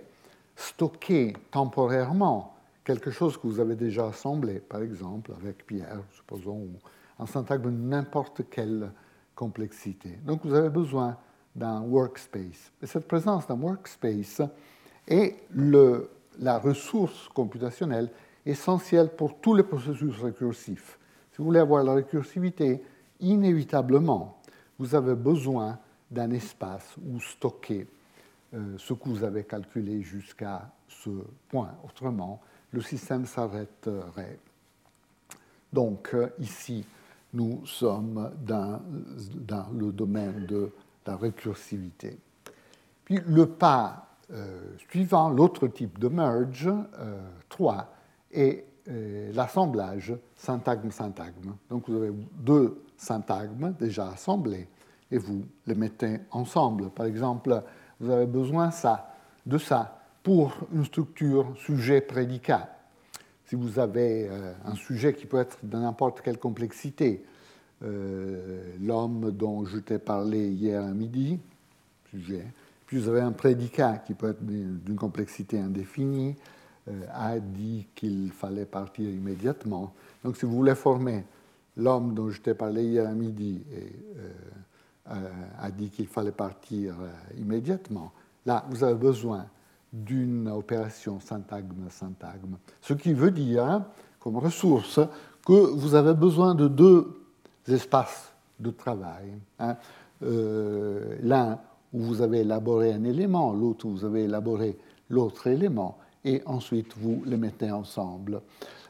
stocker temporairement quelque chose que vous avez déjà assemblé, par exemple avec Pierre, supposons, un syntagme de n'importe quelle complexité. Donc vous avez besoin d'un workspace. Et cette présence d'un workspace est la ressource computationnelle essentielle pour tous les processus récursifs. Si vous voulez avoir la récursivité, inévitablement, vous avez besoin d'un espace où stocker euh, ce que vous avez calculé jusqu'à ce point. Autrement, le système s'arrêterait. Donc euh, ici, nous sommes dans, le domaine de la récursivité. Puis le pas euh, suivant, l'autre type de merge, 3, est l'assemblage syntagme-syntagme. Donc vous avez deux syntagmes déjà assemblés et vous les mettez ensemble. Par exemple, vous avez besoin de ça pour une structure sujet-prédicat. Si vous avez euh, un sujet qui peut être de n'importe quelle complexité, euh, l'homme dont je t'ai parlé hier à midi, puis vous avez un prédicat qui peut être d'une complexité indéfinie, euh, a dit qu'il fallait partir immédiatement. Donc si vous voulez former l'homme dont je t'ai parlé hier à midi et euh, a dit qu'il fallait partir euh, immédiatement. Là, vous avez besoin d'une opération syntagme-syntagme, ce qui veut dire, comme ressource, que vous avez besoin de deux espaces de travail. Hein. Euh, l'un où vous avez élaboré un élément, l'autre où vous avez élaboré l'autre élément, et ensuite vous les mettez ensemble.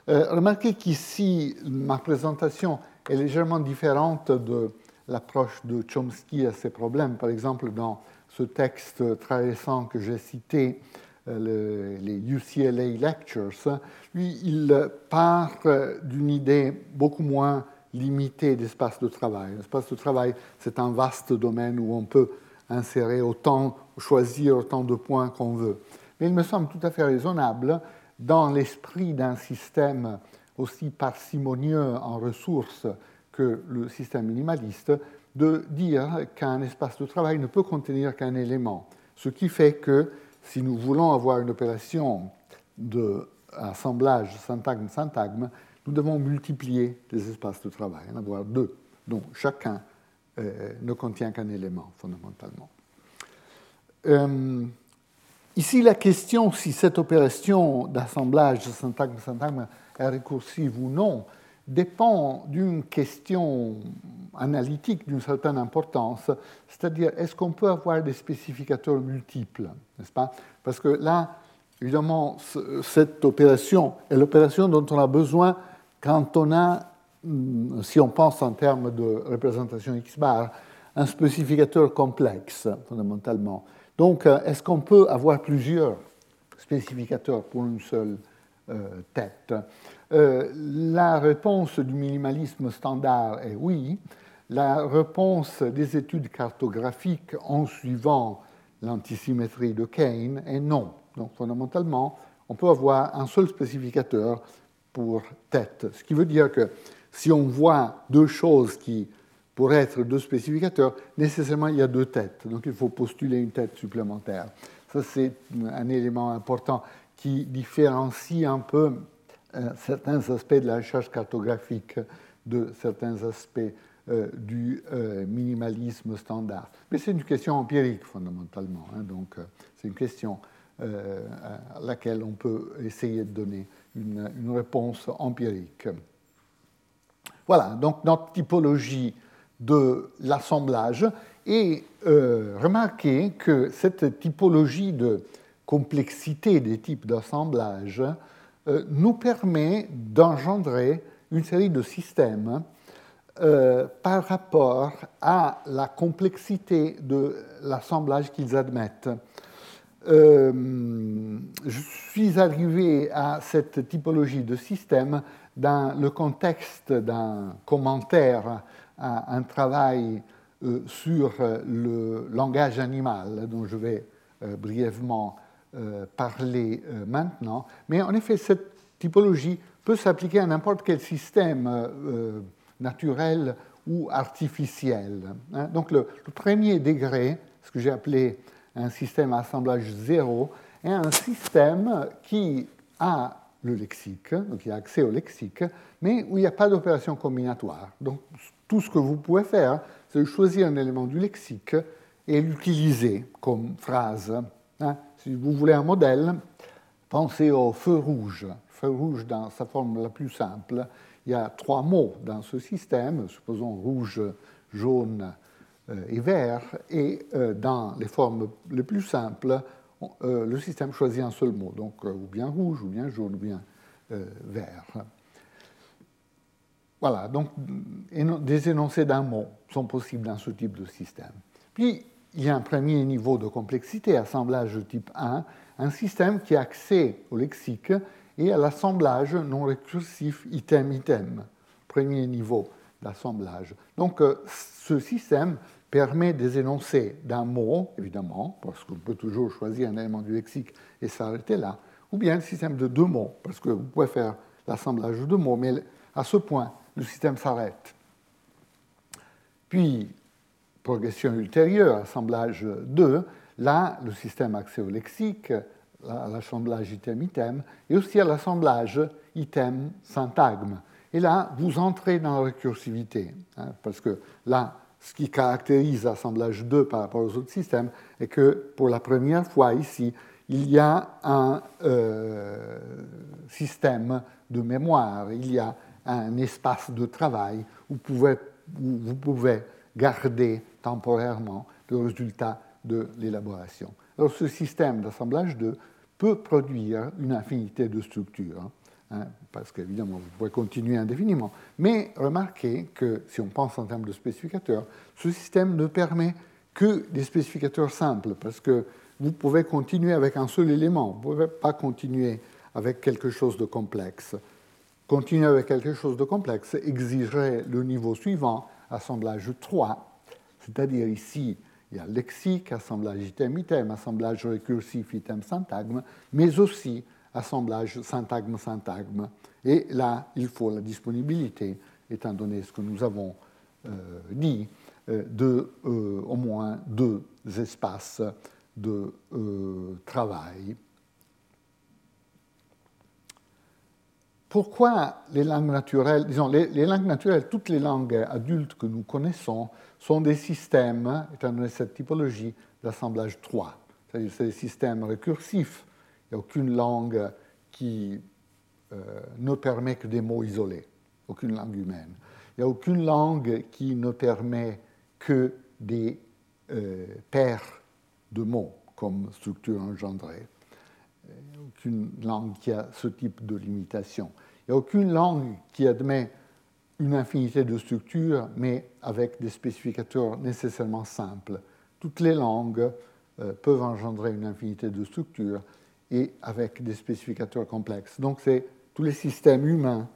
remarquez qu'ici, ma présentation est légèrement différente de l'approche de Chomsky à ces problèmes. Par exemple, dans ce texte très récent que j'ai cité, euh, les UCLA Lectures, lui, il part d'une idée beaucoup moins limitée d'espace de travail. L'espace de travail, c'est un vaste domaine où on peut insérer autant, choisir autant de points qu'on veut. Mais il me semble tout à fait raisonnable, dans l'esprit d'un système aussi parcimonieux en ressources que le système minimaliste de dire qu'un espace de travail ne peut contenir qu'un élément. Ce qui fait que si nous voulons avoir une opération d'assemblage syntagme-syntagme, nous devons multiplier les espaces de travail, en avoir deux, dont chacun euh, ne contient qu'un élément fondamentalement. Euh, ici, la question si cette opération d'assemblage syntagme-syntagme est récursive ou non dépend d'une question analytique d'une certaine importance, c'est-à-dire est-ce qu'on peut avoir des spécificateurs multiples, n'est-ce pas? Parce que là, évidemment, cette opération est l'opération dont on a besoin quand on a, si on pense en termes de représentation X bar, un spécificateur complexe, fondamentalement. Donc, euh, est-ce qu'on peut avoir plusieurs spécificateurs pour une seule euh, tête? Euh, La réponse du minimalisme standard est oui. La réponse des études cartographiques en suivant l'antisymétrie de Kane est non. Donc fondamentalement, on peut avoir un seul spécificateur pour tête. Ce qui veut dire que si on voit deux choses qui pourraient être deux spécificateurs, nécessairement il y a deux têtes. Donc il faut postuler une tête supplémentaire. Ça, c'est un élément important qui différencie un peu euh, certains aspects de la recherche cartographique de certains aspects euh, du euh, minimalisme standard. Mais c'est une question empirique fondamentalement, hein, donc c'est une question à laquelle on peut essayer de donner une, réponse empirique. Voilà, donc notre typologie de l'assemblage. Et remarquez que cette typologie de complexité des types d'assemblage euh, nous permet d'engendrer une série de systèmes euh, par rapport à la complexité de l'assemblage qu'ils admettent. Euh, je suis arrivé à cette typologie de système dans le contexte d'un commentaire à un travail sur le langage animal dont je vais brièvement euh, parler euh, maintenant. Mais en effet, cette typologie peut s'appliquer à n'importe quel système euh, naturel ou artificiel. Hein. Donc le, premier degré, ce que j'ai appelé un système assemblage zéro, est un système qui a le lexique, donc il a accès au lexique, mais où il n'y a pas d'opération combinatoire. Donc tout ce que vous pouvez faire, c'est choisir un élément du lexique et l'utiliser comme phrase. Hein. Si vous voulez un modèle, pensez au feu rouge. Feu rouge, dans sa forme la plus simple, il y a trois mots dans ce système, supposons rouge, jaune et vert, et euh, dans les formes les plus simples, euh, le système choisit un seul mot, donc ou bien rouge, ou bien jaune, ou bien vert. Voilà, donc des énoncés d'un mot sont possibles dans ce type de système. Puis, il y a un premier niveau de complexité, assemblage type 1, un système qui a accès au lexique et à l'assemblage non récursif item-item, premier niveau d'assemblage. Donc, euh, ce système permet des énoncés d'un mot, évidemment, parce qu'on peut toujours choisir un élément du lexique et s'arrêter là, ou bien le système de deux mots, parce que vous pouvez faire l'assemblage de deux mots, mais à ce point, le système s'arrête. Puis, progression ultérieure, assemblage 2, là, le système accès au lexique, l'assemblage item-item, et aussi à l'assemblage item-syntagme. Et là, vous entrez dans la récursivité, hein, parce que là, ce qui caractérise l'assemblage 2 par rapport aux autres systèmes est que pour la première fois ici, il y a un euh, système de mémoire, il y a un espace de travail où vous pouvez, où vous pouvez garder temporairement le résultat de l'élaboration. Alors ce système d'assemblage 2 peut produire une infinité de structures, hein, parce qu'évidemment, vous pouvez continuer indéfiniment. Mais remarquez que si on pense en termes de spécificateurs, ce système ne permet que des spécificateurs simples, parce que vous pouvez continuer avec un seul élément, vous ne pouvez pas continuer avec quelque chose de complexe. Continuer avec quelque chose de complexe exigerait le niveau suivant, assemblage 3, c'est-à-dire ici, il y a lexique, assemblage item-item, assemblage récursif item-syntagme, mais aussi assemblage syntagme-syntagme. Et là, il faut la disponibilité, étant donné ce que nous avons euh, dit, euh, de euh, au moins deux espaces de travail pourquoi les langues naturelles, disons, les, langues naturelles, toutes les langues adultes que nous connaissons, sont des systèmes, étant donné cette typologie, d'assemblage 3. C'est-à-dire c'est des systèmes récursifs. Il n'y a aucune langue qui euh, ne permet que des mots isolés, aucune langue humaine. Il n'y a aucune langue qui ne permet que des euh, paires de mots comme structure engendrée. Il n'y a aucune langue qui a ce type de limitation. Il n'y a aucune langue qui admet une infinité de structures, mais avec des spécificateurs nécessairement simples. Toutes les langues euh, peuvent engendrer une infinité de structures et avec des spécificateurs complexes. Donc, tous les systèmes humains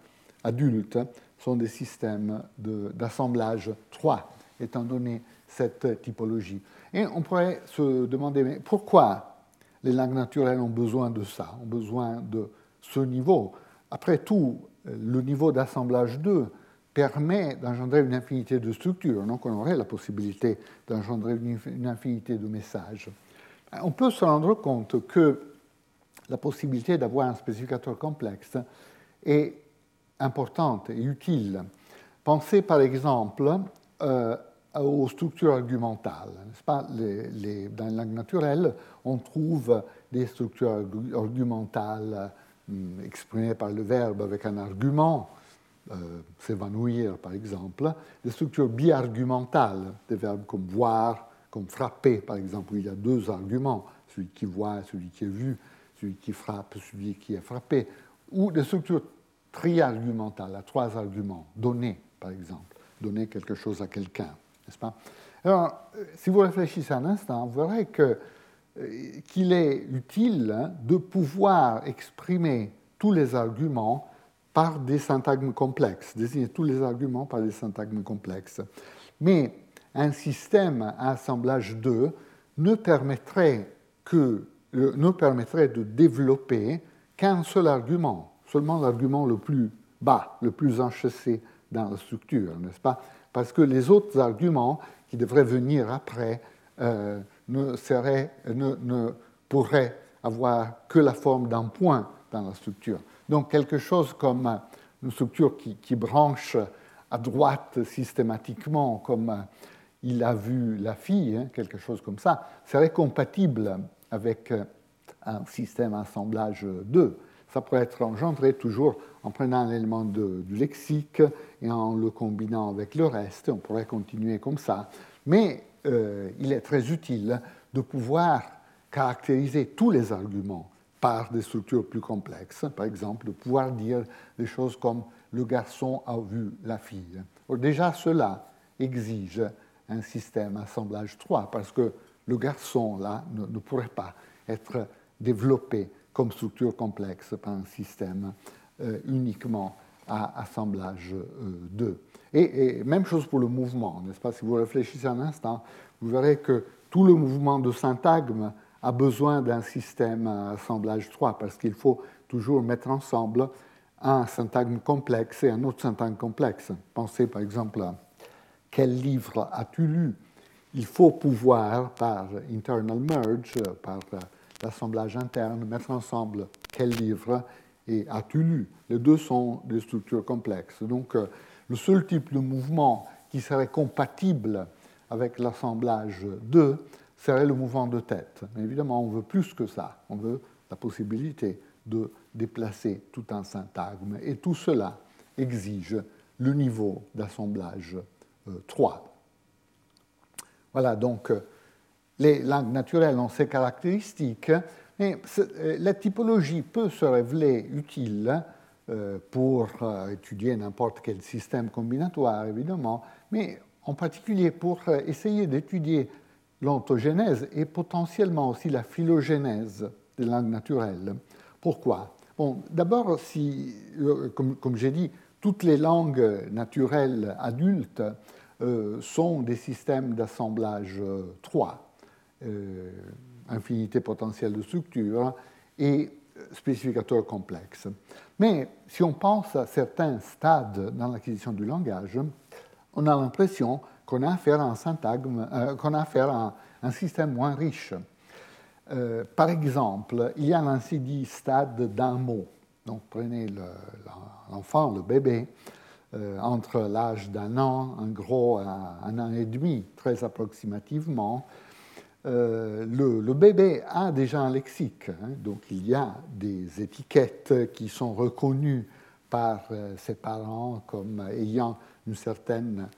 adultes sont des systèmes d'assemblage 3, étant donné cette typologie. Et on pourrait se demander, mais pourquoi les langues naturelles ont besoin de ça, ont besoin de ce niveau? Après tout, le niveau d'assemblage 2 permet d'engendrer une infinité de structures, donc on aurait la possibilité d'engendrer une infinité de messages. On peut se rendre compte que la possibilité d'avoir un spécificateur complexe est importante et utile. Pensez par exemple euh, aux structures argumentales. Pas? Dans les langues naturelles, on trouve des structures argumentales Mm, exprimé par le verbe avec un argument, euh, s'évanouir par exemple, des structures biargumentales, des verbes comme voir, comme frapper par exemple, où il y a deux arguments, celui qui voit, celui qui est vu, celui qui frappe, celui qui est frappé, ou des structures triargumentales, à trois arguments, donner par exemple, donner quelque chose à quelqu'un, n'est-ce pas? Alors, si vous réfléchissez un instant, vous verrez que euh, qu'il est utile hein, de pouvoir exprimer tous les arguments par des syntagmes complexes, désigner tous les arguments par des syntagmes complexes. Mais un système à assemblage 2 ne permettrait, que, ne permettrait de développer qu'un seul argument, seulement l'argument le plus bas, le plus enchâssé dans la structure, n'est-ce pas? Parce que les autres arguments qui devraient venir après euh, ne, serait, ne, pourrait avoir que la forme d'un point dans la structure. Donc quelque chose comme une structure qui, branche à droite systématiquement, comme il a vu la fille, hein, quelque chose comme ça, serait compatible avec un système assemblage 2. Ça pourrait être engendré toujours en prenant l'élément du lexique et en le combinant avec le reste. On pourrait continuer comme ça. Mais euh, il est très utile de pouvoir caractériser tous les arguments par des structures plus complexes. Par exemple, de pouvoir dire des choses comme le garçon a vu la fille. déjà, cela exige un système assemblage 3 parce que le garçon, là, ne, pourrait pas être développé comme structure complexe par un système euh, uniquement à assemblage 2. Euh, et, même chose pour le mouvement, n'est-ce pas? Si vous réfléchissez un instant, vous verrez que tout le mouvement de syntagme a besoin d'un système à assemblage 3 parce qu'il faut toujours mettre ensemble un syntagme complexe et un autre syntagme complexe. Pensez par exemple à quel livre as-tu lu? Il faut pouvoir, par internal merge, par l'assemblage interne, mettre ensemble quel livre et as-tu lu Les deux sont des structures complexes. Donc, euh, le seul type de mouvement qui serait compatible avec l'assemblage 2 serait le mouvement de tête. Mais évidemment, on veut plus que ça. On veut la possibilité de déplacer tout un syntagme. Et tout cela exige le niveau d'assemblage 3. Voilà, donc euh, les langues naturelles ont ces caractéristiques, mais euh, la typologie peut se révéler utile euh, pour étudier n'importe quel système combinatoire, évidemment, mais en particulier pour essayer d'étudier l'ontogénèse et potentiellement aussi la phylogénèse des langues naturelles. Pourquoi? Bon, D'abord, si, comme, comme j'ai dit, toutes les langues naturelles adultes sont des systèmes d'assemblage 3. Euh, infinité potentielle de structure et spécificateur complexe. Mais si on pense à certains stades dans l'acquisition du langage, on a l'impression qu'on a affaire à un syntagme, euh, qu'on a affaire à un, système moins riche. Euh, par exemple, il y a l'ainsi dit stade d'un mot. Donc prenez l'enfant, le, bébé, entre l'âge d'un an, un gros, un an et demi, très approximativement, euh, le, bébé a déjà un lexique, hein. donc il y a des étiquettes qui sont reconnues par euh, ses parents comme ayant une certaine,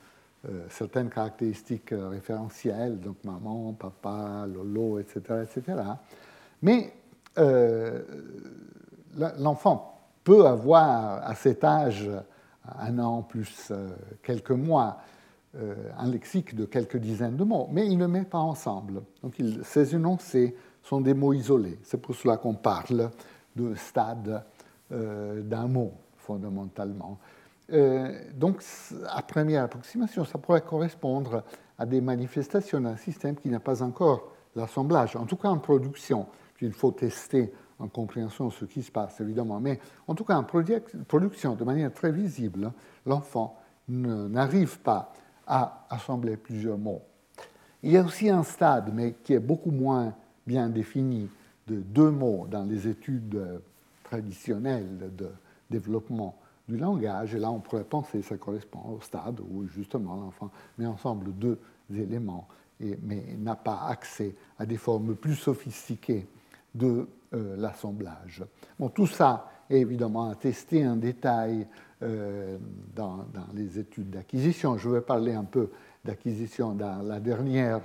euh, certaines caractéristiques référentielles, donc maman, papa, lolo, etc. etc. Mais l'enfant peut avoir à cet âge, un an plus quelques mois, euh, un lexique de quelques dizaines de mots, mais il ne met pas ensemble. Donc ces énoncés sont des mots isolés. C'est pour cela qu'on parle de stade euh, d'un mot, fondamentalement. Euh, donc, à première approximation, ça pourrait correspondre à des manifestations d'un système qui n'a pas encore l'assemblage, en tout cas en production. il faut tester en compréhension ce qui se passe, évidemment. Mais en tout cas, en production, de manière très visible, l'enfant n'arrive pas à assembler plusieurs mots. Il y a aussi un stade, mais qui est beaucoup moins bien défini, de deux mots dans les études traditionnelles de développement du langage. Et là, on pourrait penser que ça correspond au stade où justement l'enfant met ensemble deux éléments, et, mais n'a pas accès à des formes plus sophistiquées de euh, l'assemblage. Bon, tout ça est évidemment attesté en détail euh, dans, les études d'acquisition. Je vais parler un peu d'acquisition dans la dernière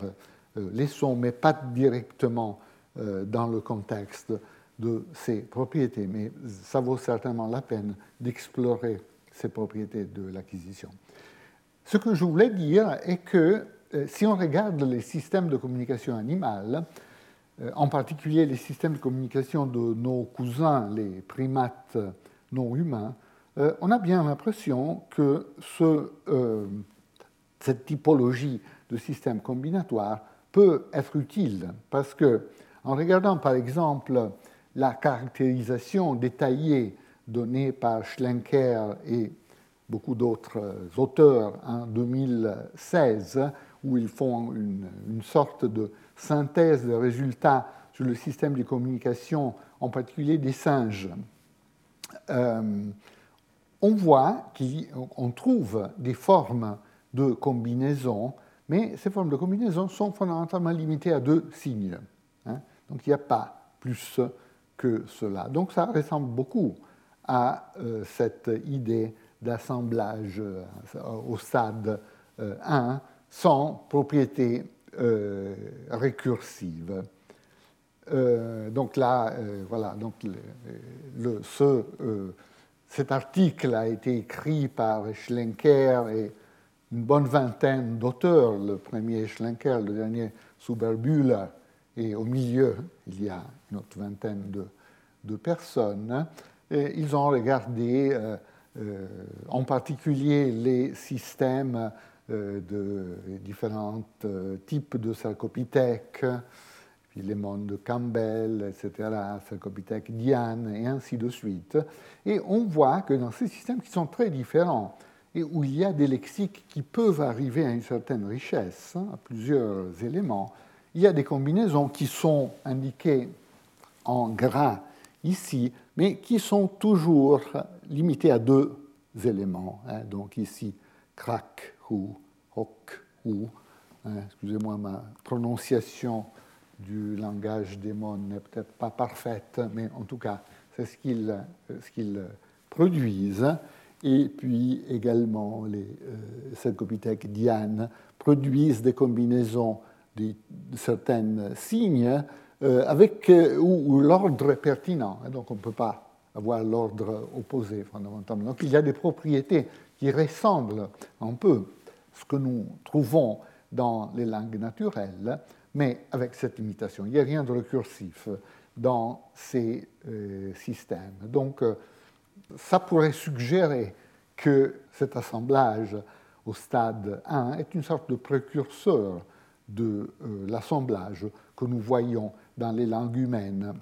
euh, leçon, mais pas directement dans le contexte de ces propriétés. Mais ça vaut certainement la peine d'explorer ces propriétés de l'acquisition. Ce que je voulais dire est que si on regarde les systèmes de communication animale, en particulier les systèmes de communication de nos cousins, les primates non humains, euh, on a bien l'impression que euh, cette typologie de système combinatoire peut être utile parce que, en regardant par exemple la caractérisation détaillée donnée par Schlenker et beaucoup d'autres auteurs en 2016, où ils font une, une sorte de synthèse de résultats sur le système de communication, en particulier des singes, on voit qu'on trouve des formes de combinaison, mais ces formes de combinaison sont fondamentalement limitées à deux signes. Hein. Donc il n'y a pas plus que cela. Donc ça ressemble beaucoup à euh, cette idée d'assemblage euh, au stade 1 euh, sans propriété récursive. donc là, voilà, donc ce, cet article a été écrit par Schlenker et une bonne vingtaine d'auteurs. Le premier Schlenker, le dernier Suberbühler, et au milieu, il y a une autre vingtaine de, de personnes. Ils ont regardé euh, euh, en particulier les systèmes euh, de différents types de sarcopithèques, puis les mondes de Campbell, etc., sarcopithèque Diane, et ainsi de suite. Et on voit que dans ces systèmes qui sont très différents, et où il y a des lexiques qui peuvent arriver à une certaine richesse, hein, à plusieurs éléments, il y a des combinaisons qui sont indiquées en gras ici, mais qui sont toujours limitées à deux éléments. Hein. Donc ici, crack ou hoc ou, hein, excusez-moi ma prononciation du langage démon n'est peut-être pas parfaite, mais en tout cas, c'est ce qu'ils ce produisent. Et puis également, les euh, Diane produisent des combinaisons de, certains signes euh, avec euh, l'ordre est pertinent. Donc on ne peut pas avoir l'ordre opposé fondamentalement. Donc il y a des propriétés qui ressemblent un peu ce que nous trouvons dans les langues naturelles, mais avec cette limitation. Il n'y a rien de récursif dans ces euh, systèmes. Donc ça pourrait suggérer que cet assemblage au stade 1 est une sorte de précurseur de euh, l'assemblage que nous voyons dans les langues humaines.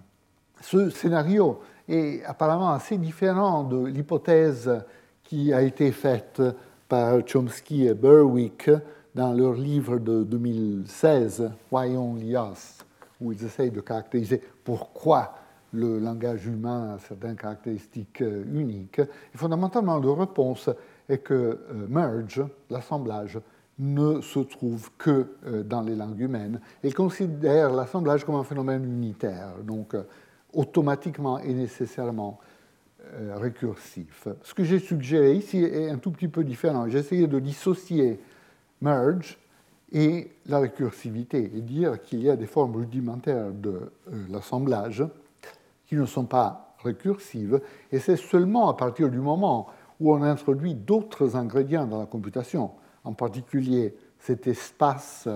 Ce scénario est apparemment assez différent de l'hypothèse qui a été faite par Chomsky et Berwick dans leur livre de 2016, Why Only Us, où ils essayent de caractériser pourquoi le langage humain a certaines caractéristiques euh, uniques. Et fondamentalement, leur réponse est que euh, merge, l'assemblage, ne se trouve que euh, dans les langues humaines. Ils considèrent l'assemblage comme un phénomène unitaire, donc automatiquement et nécessairement récursif. Ce que j'ai suggéré ici est un tout petit peu différent. J'ai essayé de dissocier merge et la récursivité et dire qu'il y a des formes rudimentaires de l'assemblage qui ne sont pas récursives, et c'est seulement à partir du moment où on introduit d'autres ingrédients dans la computation, en particulier cet espace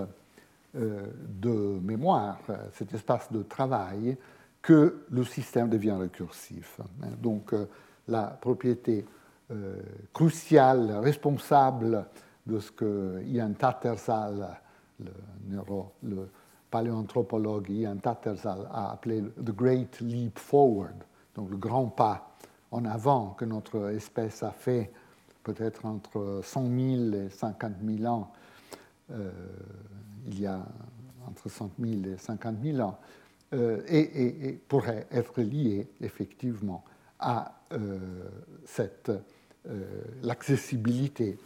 euh, de mémoire, cet espace de travail, que le système devient récursif. Donc euh, la propriété euh, cruciale, responsable de ce que Ian Tattersall, le, le paléanthropologue Ian Tattersall a appelé The Great Leap Forward, donc le grand pas en avant que notre espèce a fait peut-être entre 100 000 et 50 000 ans, euh, il y a entre 100 000 et 50 000 ans, euh, et, pourrait être lié effectivement à euh, cette, l'accessibilité,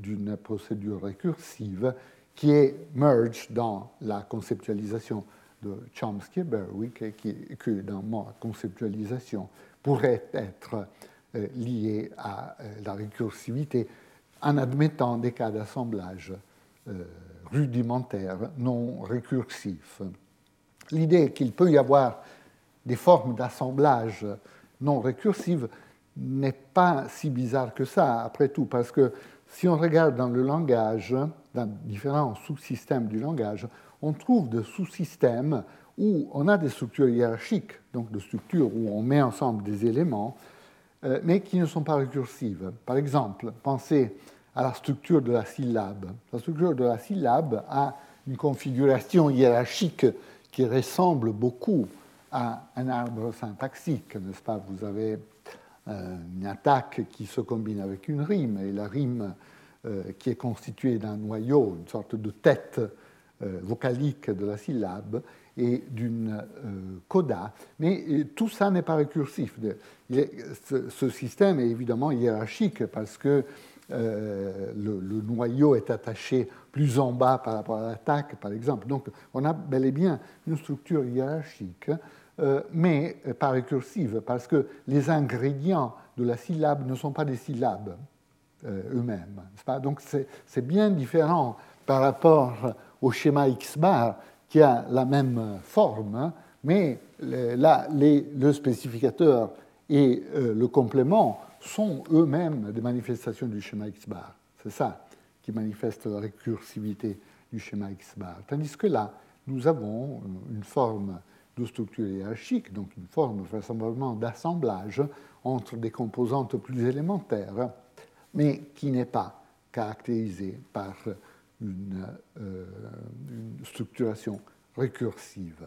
d'une procédure récursive qui est merge dans la conceptualisation de Chomsky et Berwick qui, que dans ma conceptualisation pourrait être euh, lié à euh, la récursivité en admettant des cas d'assemblage euh, rudimentaires non récursifs. L'idée qu'il peut y avoir des formes d'assemblage non récursives n'est pas si bizarre que ça, après tout, parce que si on regarde dans le langage, dans différents sous-systèmes du langage, on trouve des sous-systèmes où on a des structures hiérarchiques, donc des structures où on met ensemble des éléments, euh, mais qui ne sont pas récursives. Par exemple, pensez à la structure de la syllabe. La structure de la syllabe a une configuration hiérarchique qui ressemble beaucoup à un arbre syntaxique, n'est-ce pas? Vous avez euh, une attaque qui se combine avec une rime, et la rime euh, qui est constituée d'un noyau, une sorte de tête euh, vocalique de la syllabe, et d'une coda, mais tout ça n'est pas récursif. Ce système est évidemment hiérarchique parce que le, le, noyau est attaché plus en bas par rapport à l'attaque, par exemple. Donc on a bel et bien une structure hiérarchique, mais pas récursive, parce que les ingrédients de la syllabe ne sont pas des syllabes eux-mêmes. Donc c'est bien différent par rapport au schéma X-bar qui a la même forme, hein, mais là, le spécificateur et euh, le complément sont eux-mêmes des manifestations du schéma X-bar. C'est ça qui manifeste la récursivité du schéma X-bar. Tandis que là, nous avons une forme de structure hiérarchique, donc une forme vraisemblablement d'assemblage entre des composantes plus élémentaires, mais qui n'est pas caractérisée par euh, une, structuration récursive.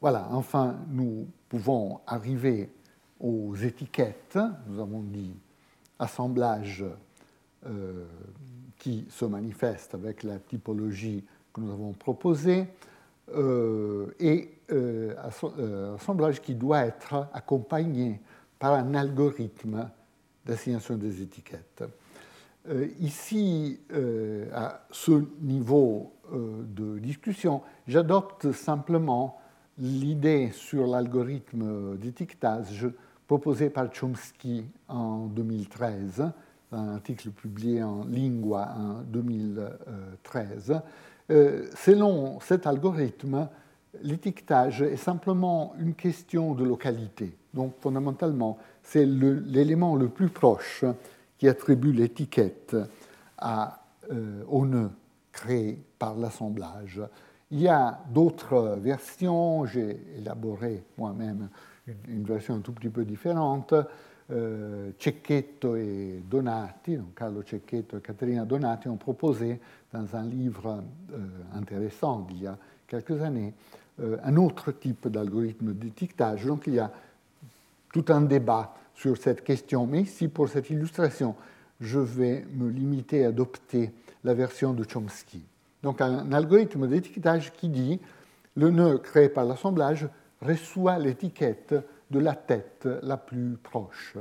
Voilà, enfin, nous pouvons arriver aux étiquettes. Nous avons dit assemblage euh, qui se manifeste avec la typologie que nous avons proposée euh, et assemblage qui doit être accompagné par un algorithme d'assignation des étiquettes. Euh, ici, euh, à ce niveau euh, de discussion, j'adopte simplement l'idée sur l'algorithme d'étiquetage proposé par Chomsky en 2013, un article publié en Lingua en 2013. selon cet algorithme, l'étiquetage est simplement une question de localité. Donc fondamentalement, c'est l'élément le, plus proche qui attribue l'étiquette euh, au nœud créé par l'assemblage. Il y a d'autres versions, j'ai élaboré moi-même une, version un tout petit peu différente. Euh, Cecchetto et Donati, donc Carlo Cecchetto et Caterina Donati ont proposé dans un livre euh, intéressant d'il y a quelques années euh, un autre type d'algorithme d'étiquetage. Donc il y a tout un débat sur cette question. Mais ici, pour cette illustration, je vais me limiter à adopter la version de Chomsky. Donc un algorithme d'étiquetage qui dit le nœud créé par l'assemblage reçoit l'étiquette de la tête la plus proche.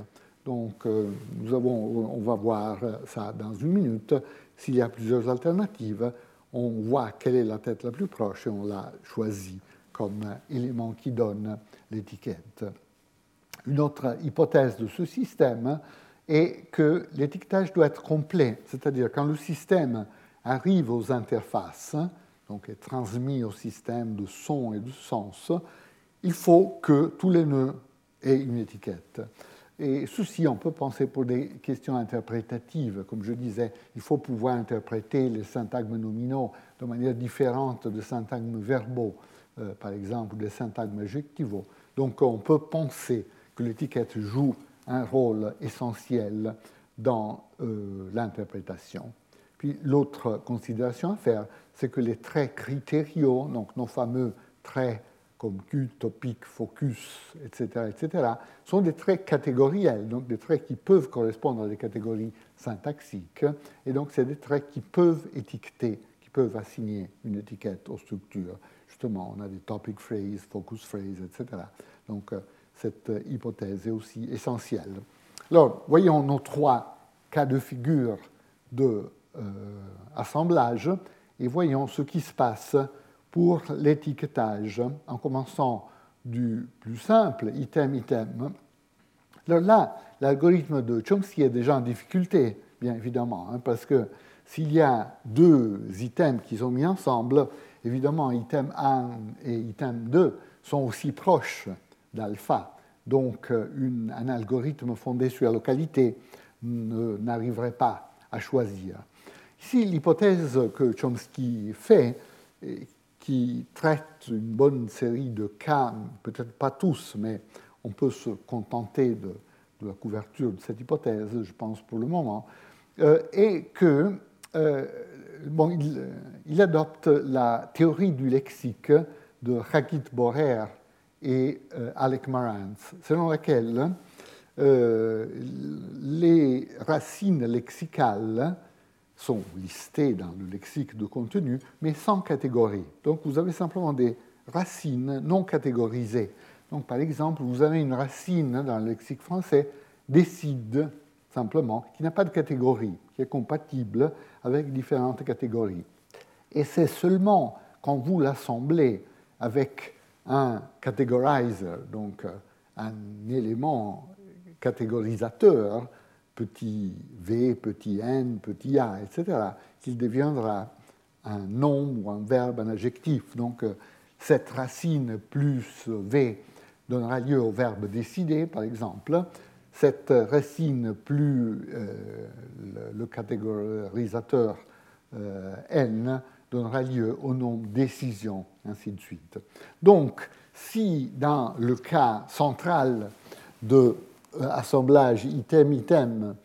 Donc euh, nous avons, on va voir ça dans une minute. S'il y a plusieurs alternatives, on voit quelle est la tête la plus proche et on la choisit comme élément qui donne l'étiquette. Une autre hypothèse de ce système est que l'étiquetage doit être complet, c'est-à-dire quand le système arrive aux interfaces, donc est transmis au système de son et de sens, il faut que tous les nœuds aient une étiquette. Et ceci, on peut penser pour des questions interprétatives. Comme je disais, il faut pouvoir interpréter les syntagmes nominaux de manière différente des syntagmes verbaux, euh, par exemple des syntagmes adjectivaux. Donc on peut penser que l'étiquette joue un rôle essentiel dans euh, l'interprétation. Puis l'autre considération à faire, c'est que les traits critériaux, donc nos fameux traits comme Q, topic, focus, etc., etc., sont des traits catégoriels, donc des traits qui peuvent correspondre à des catégories syntaxiques, et donc c'est des traits qui peuvent étiqueter, qui peuvent assigner une étiquette aux structures. Justement, on a des topic phrases, focus phrases, etc. Donc euh, cette hypothèse est aussi essentielle. Alors, voyons nos trois cas de figure de euh, et voyons ce qui se passe pour l'étiquetage, en commençant du plus simple, item, item. Alors là, l'algorithme de Chomsky est déjà en difficulté, bien évidemment, hein, parce que s'il y a deux items qui sont mis ensemble, évidemment, item 1 et item 2 sont aussi proches d'alpha. Donc, un algorithme fondé sur la localité n'arriverait pas à choisir. Ici, l'hypothèse que Chomsky fait, qui traite une bonne série de cas, peut-être pas tous, mais on peut se contenter de, la couverture de cette hypothèse, je pense pour le moment, euh, est que euh, bon, il, adopte la théorie du lexique de Hagit Borer et euh, Alec Marantz, selon laquelle les racines lexicales sont listés dans le lexique de contenu, mais sans catégorie. Donc vous avez simplement des racines non catégorisées. Donc par exemple, vous avez une racine dans le lexique français décide simplement, qui n'a pas de catégorie, qui est compatible avec différentes catégories. Et c'est seulement quand vous l'assemblez avec un categorizer, donc euh, un élément catégorisateur, petit v, petit n, petit a, etc., qu'il deviendra un nom ou un verbe, un adjectif. Donc euh, cette racine plus v donnera lieu au verbe décider, par exemple. Cette racine plus euh, le, catégorisateur euh, n donnera lieu au nom décision, ainsi de suite. Donc, si dans le cas central de euh, assemblage item-item,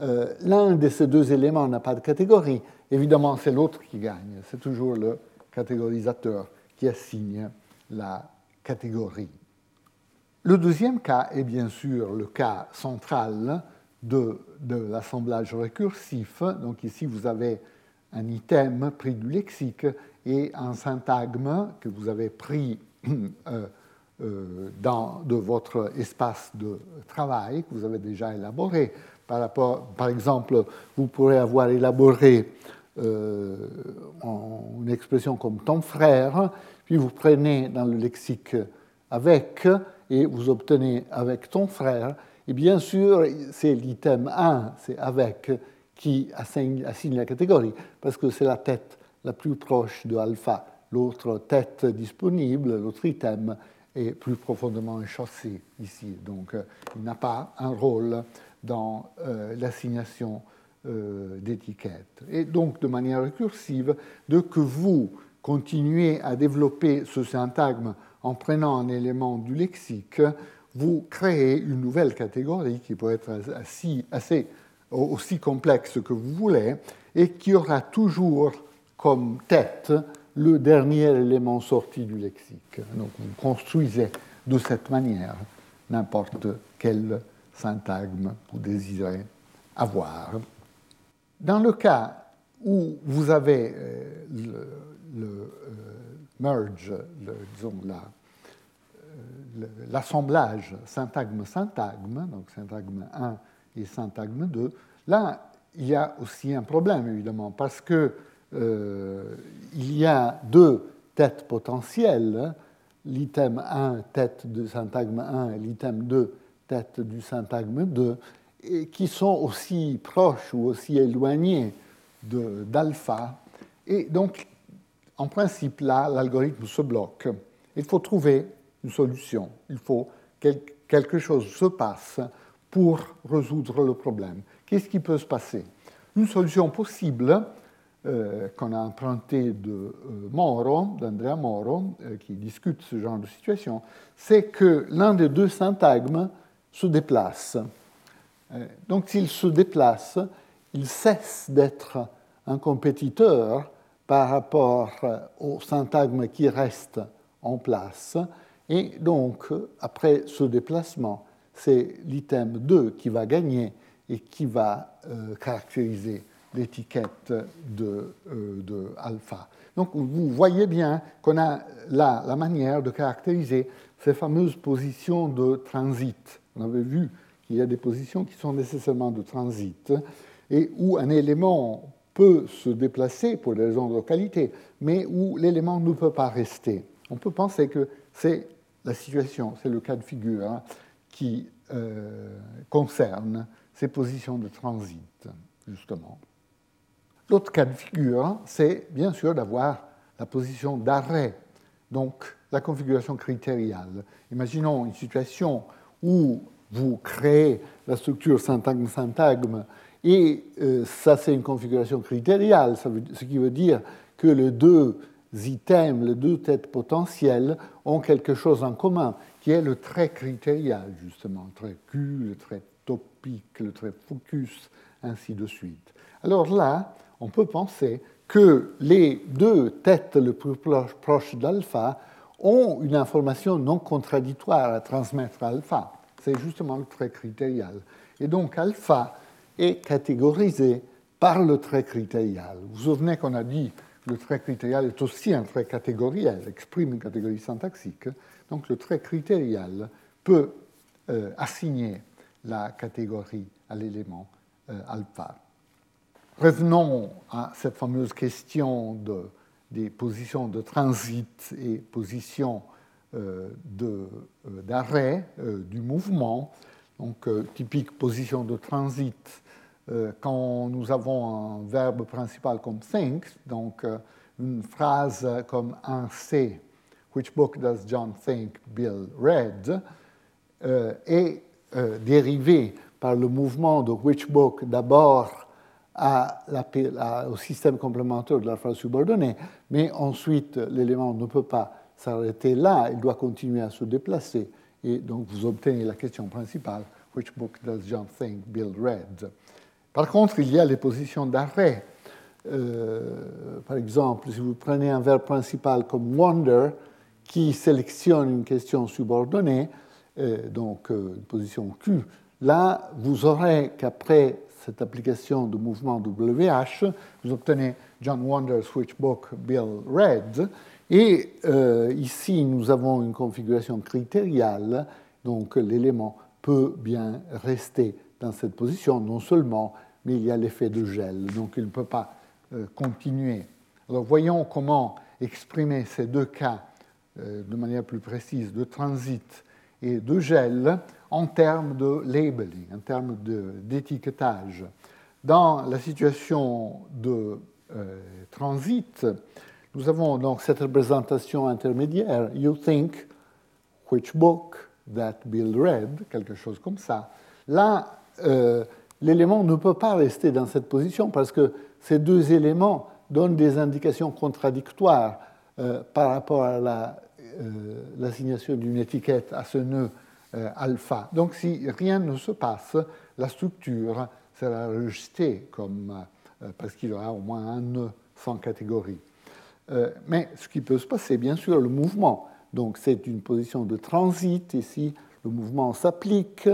euh, l'un de ces deux éléments n'a pas de catégorie, évidemment c'est l'autre qui gagne. C'est toujours le catégorisateur qui assigne la catégorie. Le deuxième cas est bien sûr le cas central de, de l'assemblage récursif. Donc ici, vous avez un item pris du lexique et un syntagme que vous avez pris euh, dans de votre espace de travail que vous avez déjà élaboré. Par, exemple, vous pourrez avoir élaboré euh, une expression comme ton frère, puis vous prenez dans le lexique avec et vous obtenez avec ton frère. Et bien sûr, c'est l'item 1, c'est avec, qui assigne, la catégorie, parce que c'est la tête la plus proche de alpha. L'autre tête disponible, l'autre item, est plus profondément enchâssé ici. Donc, euh, il n'a pas un rôle dans euh, l'assignation euh, d'étiquettes. Et donc, de manière récursive, de que vous continuez à développer ce syntagme en prenant un élément du lexique, vous créez une nouvelle catégorie qui peut être aussi complexe que vous voulez et qui aura toujours comme tête le dernier élément sorti du lexique. Donc vous construisez de cette manière n'importe quel syntagme vous désirez avoir. Dans le cas où vous avez euh, le, euh, merge, disons euh, l'assemblage syntagme-syntagme, donc syntagme 1 et syntagme 2, là, il y a aussi un problème, évidemment, parce que il y a deux têtes potentielles, l'item 1, tête du syntagme 1, et l'item 2, tête du syntagme 2, et qui sont aussi proches ou aussi éloignés d'alpha. Et donc, en principe, là, l'algorithme se bloque. Il faut trouver une solution. Il faut que quelque chose se passe pour résoudre le problème. Qu'est-ce qui peut se passer? Une solution possible, euh, qu'on a emprunté de euh, Moro, d'Andrea Moro, euh, qui discute ce genre de situation, c'est que l'un des deux syntagmes se déplace. donc s'il se déplace, il cesse d'être un compétiteur par rapport au syntagme qui reste en place. Et donc, après ce déplacement, c'est l'item 2 qui va gagner et qui va caractériser l'étiquette de, euh, de, alpha. Donc vous voyez bien qu'on a là la manière de caractériser ces fameuses positions de transit. On avait vu qu'il y a des positions qui sont nécessairement de transit et où un élément peut se déplacer pour des raisons de localité, mais où l'élément ne peut pas rester. On peut penser que c'est la situation, c'est le cas de figure hein, qui euh, concerne ces positions de transit, justement. L'autre cas de figure, c'est bien sûr d'avoir la position d'arrêt, donc la configuration critériale. Imaginons une situation où vous créez la structure syntagme-syntagme et euh, ça c'est une configuration critériale, ce qui veut dire que les deux items, les deux têtes potentielles ont quelque chose en commun, qui est le trait critérial, justement, le trait Q, le trait topique, le trait focus, ainsi de suite. Alors là, on peut penser que les deux têtes les plus proches d'alpha ont une information non contradictoire à transmettre à alpha. C'est justement le trait critérial. Et donc alpha est catégorisé par le trait critérial. Vous vous souvenez qu'on a dit que le trait critérial est aussi un trait catégoriel, exprime une catégorie syntaxique. Donc le trait critérial peut euh, assigner la catégorie à l'élément euh, alpha. Revenons à cette fameuse question de, des positions de transit et positions euh, d'arrêt du mouvement. Donc, typique position de transit quand nous avons un verbe principal comme think, donc une phrase comme un C, Which book does John think Bill read, est dérivé par le mouvement de which book d'abord au système complémentaire de la phrase subordonnée, mais ensuite l'élément ne peut pas s'arrêter là, il doit continuer à se déplacer. Et donc vous obtenez la question principale, which book does John think Bill read? Par contre, il y a les positions d'arrêt. Euh, par exemple, si vous prenez un verbe principal comme wonder, qui sélectionne une question subordonnée, euh, donc euh, une position Q, là, vous aurez qu'après cette application de mouvement WH, vous obtenez John Wonder Switchbook Bill Red. Et euh, ici, nous avons une configuration critériale, donc l'élément peut bien rester dans cette position, non seulement, mais il y a l'effet de gel, donc il ne peut pas continuer. Alors voyons comment exprimer ces deux cas de manière plus précise de transit et de gel en termes de labeling, en termes d'étiquetage. Dans la situation de euh, transit, nous avons donc cette représentation intermédiaire. You think which book that Bill read, quelque chose comme ça. Là, euh, l'élément ne peut pas rester dans cette position parce que ces deux éléments donnent des indications contradictoires euh, par rapport à l'assignation d'une étiquette à ce nœud euh, alpha. Donc si rien ne se passe, la structure sera rejetée comme, euh, parce qu'il y aura au moins un nœud sans catégorie. Euh, mais ce qui peut se passer, bien sûr, le mouvement. Donc c'est une position de transit. Ici, le mouvement s'applique.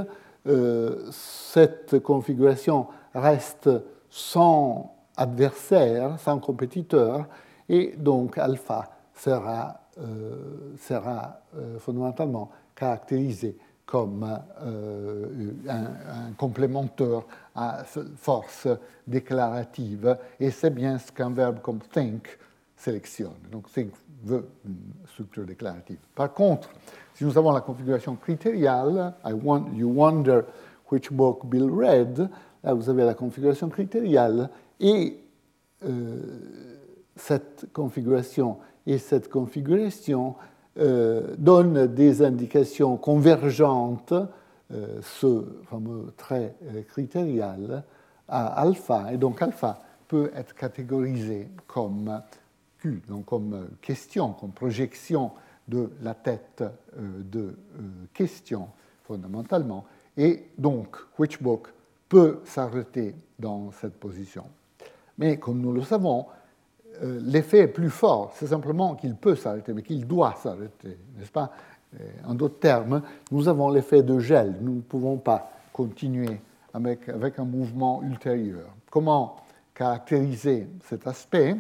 cette configuration reste sans adversaire, sans compétiteur, et donc alpha sera, sera fondamentalement caractérisé comme euh, un, complémentaire à force déclarative, et c'est bien ce qu'un verbe comme think sélectionne. Donc think veut une structure déclarative. Par contre, si nous avons la configuration critériale, I want, you wonder which book Bill read, là vous avez la configuration critériale, et euh, cette configuration et cette configuration euh, donne des indications convergentes, euh, ce fameux trait euh, critérial, à alpha, et donc alpha peut être catégorisé comme Q, donc comme question, comme projection de la tête de question fondamentalement, et donc which book peut s'arrêter dans cette position. Mais comme nous le savons, euh, l'effet est plus fort. C'est simplement qu'il peut s'arrêter, mais qu'il doit s'arrêter, n'est-ce pas? Euh, En d'autres termes, nous avons l'effet de gel. Nous ne pouvons pas continuer avec, avec un mouvement ultérieur. Comment caractériser cet aspect?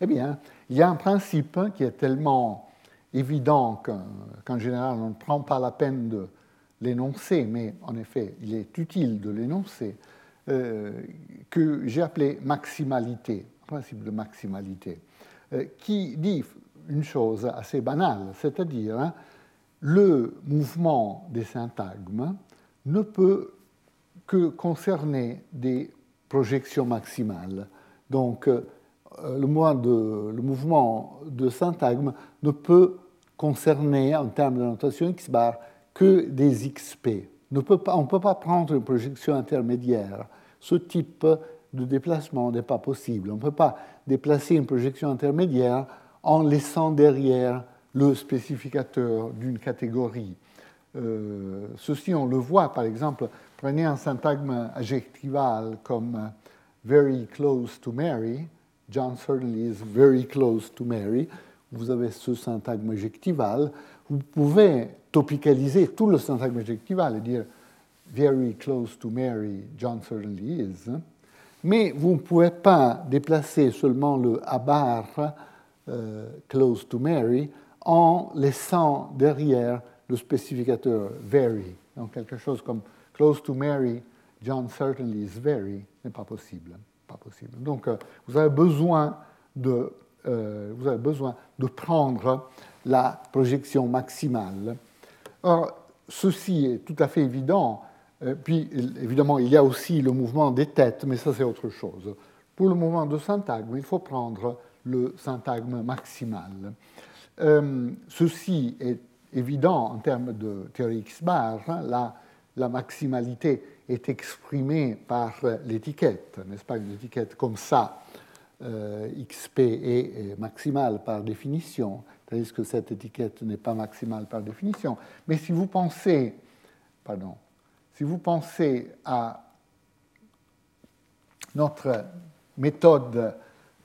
Eh bien, il y a un principe qui est tellement évident qu'en général, on ne prend pas la peine de l'énoncer, mais en effet, il est utile de l'énoncer, euh, que j'ai appelé maximalité principe de maximalité, euh, qui dit une chose assez banale, c'est-à-dire hein, le mouvement des syntagmes ne peut que concerner des projections maximales. Donc, euh, le, le mouvement de syntagme ne peut concerner, en termes de notation X bar, que des XP. On ne peut pas prendre une projection intermédiaire. Ce type de déplacement n'est pas possible. On ne peut pas déplacer une projection intermédiaire en laissant derrière le spécificateur d'une catégorie. Euh, ceci, on le voit, par exemple, prenez un syntagme adjectival comme very close to Mary. John certainly is very close to Mary. Vous avez ce syntagme adjectival. Vous pouvez topicaliser tout le syntagme adjectival et dire very close to Mary, John certainly is. Mais vous ne pouvez pas déplacer seulement le abar euh, close to Mary en laissant derrière le spécificateur very. Donc quelque chose comme close to Mary, John certainly is very, n'est pas possible. Pas possible. Donc euh, vous, avez besoin de, euh, vous avez besoin de prendre la projection maximale. Or, ceci est tout à fait évident. Puis, évidemment, il y a aussi le mouvement des têtes, mais ça, c'est autre chose. Pour le mouvement de syntagme, il faut prendre le syntagme maximal. Euh, ceci est évident en termes de théorie X-bar. Hein. la, maximalité est exprimée par l'étiquette, n'est-ce pas? Une étiquette comme ça, euh, XP est maximale par définition, tandis que cette étiquette n'est pas maximale par définition. Mais si vous pensez, pardon, si vous pensez à notre méthode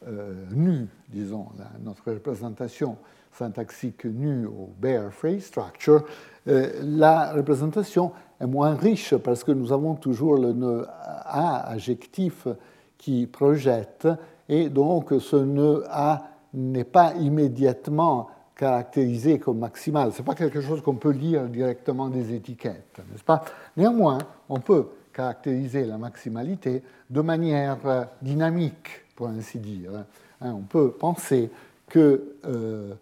euh, nue, disons, notre représentation syntaxique nue au bare phrase structure, euh, la représentation est moins riche parce que nous avons toujours le nœud A adjectif qui projette et donc ce nœud A n'est pas immédiatement caractérisé comme maximal. Ce n'est pas quelque chose qu'on peut lire directement des étiquettes, n'est-ce pas? Néanmoins, on peut caractériser la maximalité de manière euh, dynamique pour ainsi dire. Hein, on peut penser que, euh,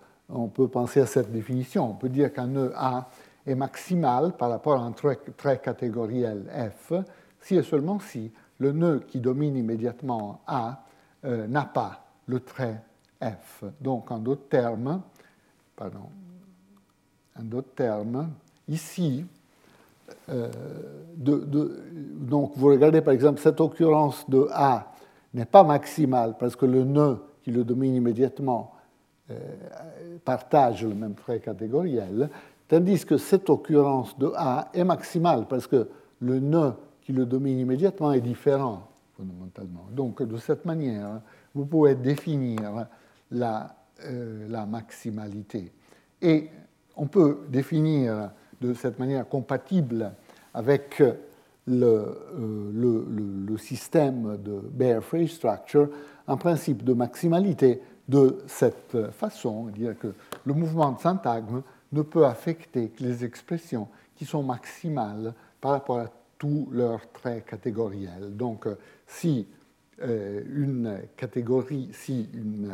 peut penser à cette définition. On peut dire qu'un nœud A est maximal par rapport à un trait, catégoriel F si et seulement si le nœud qui domine immédiatement A euh, n'a pas le trait F. Donc, en d'autres termes, pardon, en d'autres termes, ici, euh, donc vous regardez par exemple cette occurrence de A n'est pas maximal parce que le nœud qui le domine immédiatement euh, partage le même trait catégoriel, tandis que cette occurrence de A est maximale parce que le nœud qui le domine immédiatement est différent fondamentalement. Donc de cette manière, vous pouvez définir la, euh, la maximalité. Et on peut définir de cette manière compatible avec le, euh, le, le, système de bare phrase structure un principe de maximalité de cette façon, dire que le mouvement de syntagme ne peut affecter que les expressions qui sont maximales par rapport à tous leurs traits catégoriels. Donc, si euh, une catégorie, si une,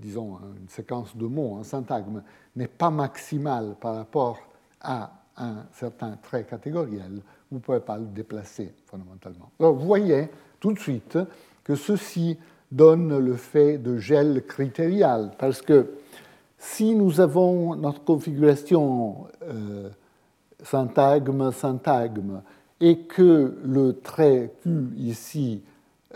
disons, une séquence de mots, un syntagme, n'est pas maximale par rapport à un certain trait catégoriel, vous ne pouvez pas le déplacer fondamentalement. Alors vous voyez tout de suite que ceci donne le fait de gel critérial, parce que si nous avons notre configuration euh, syntagme-syntagme et que le trait Q ici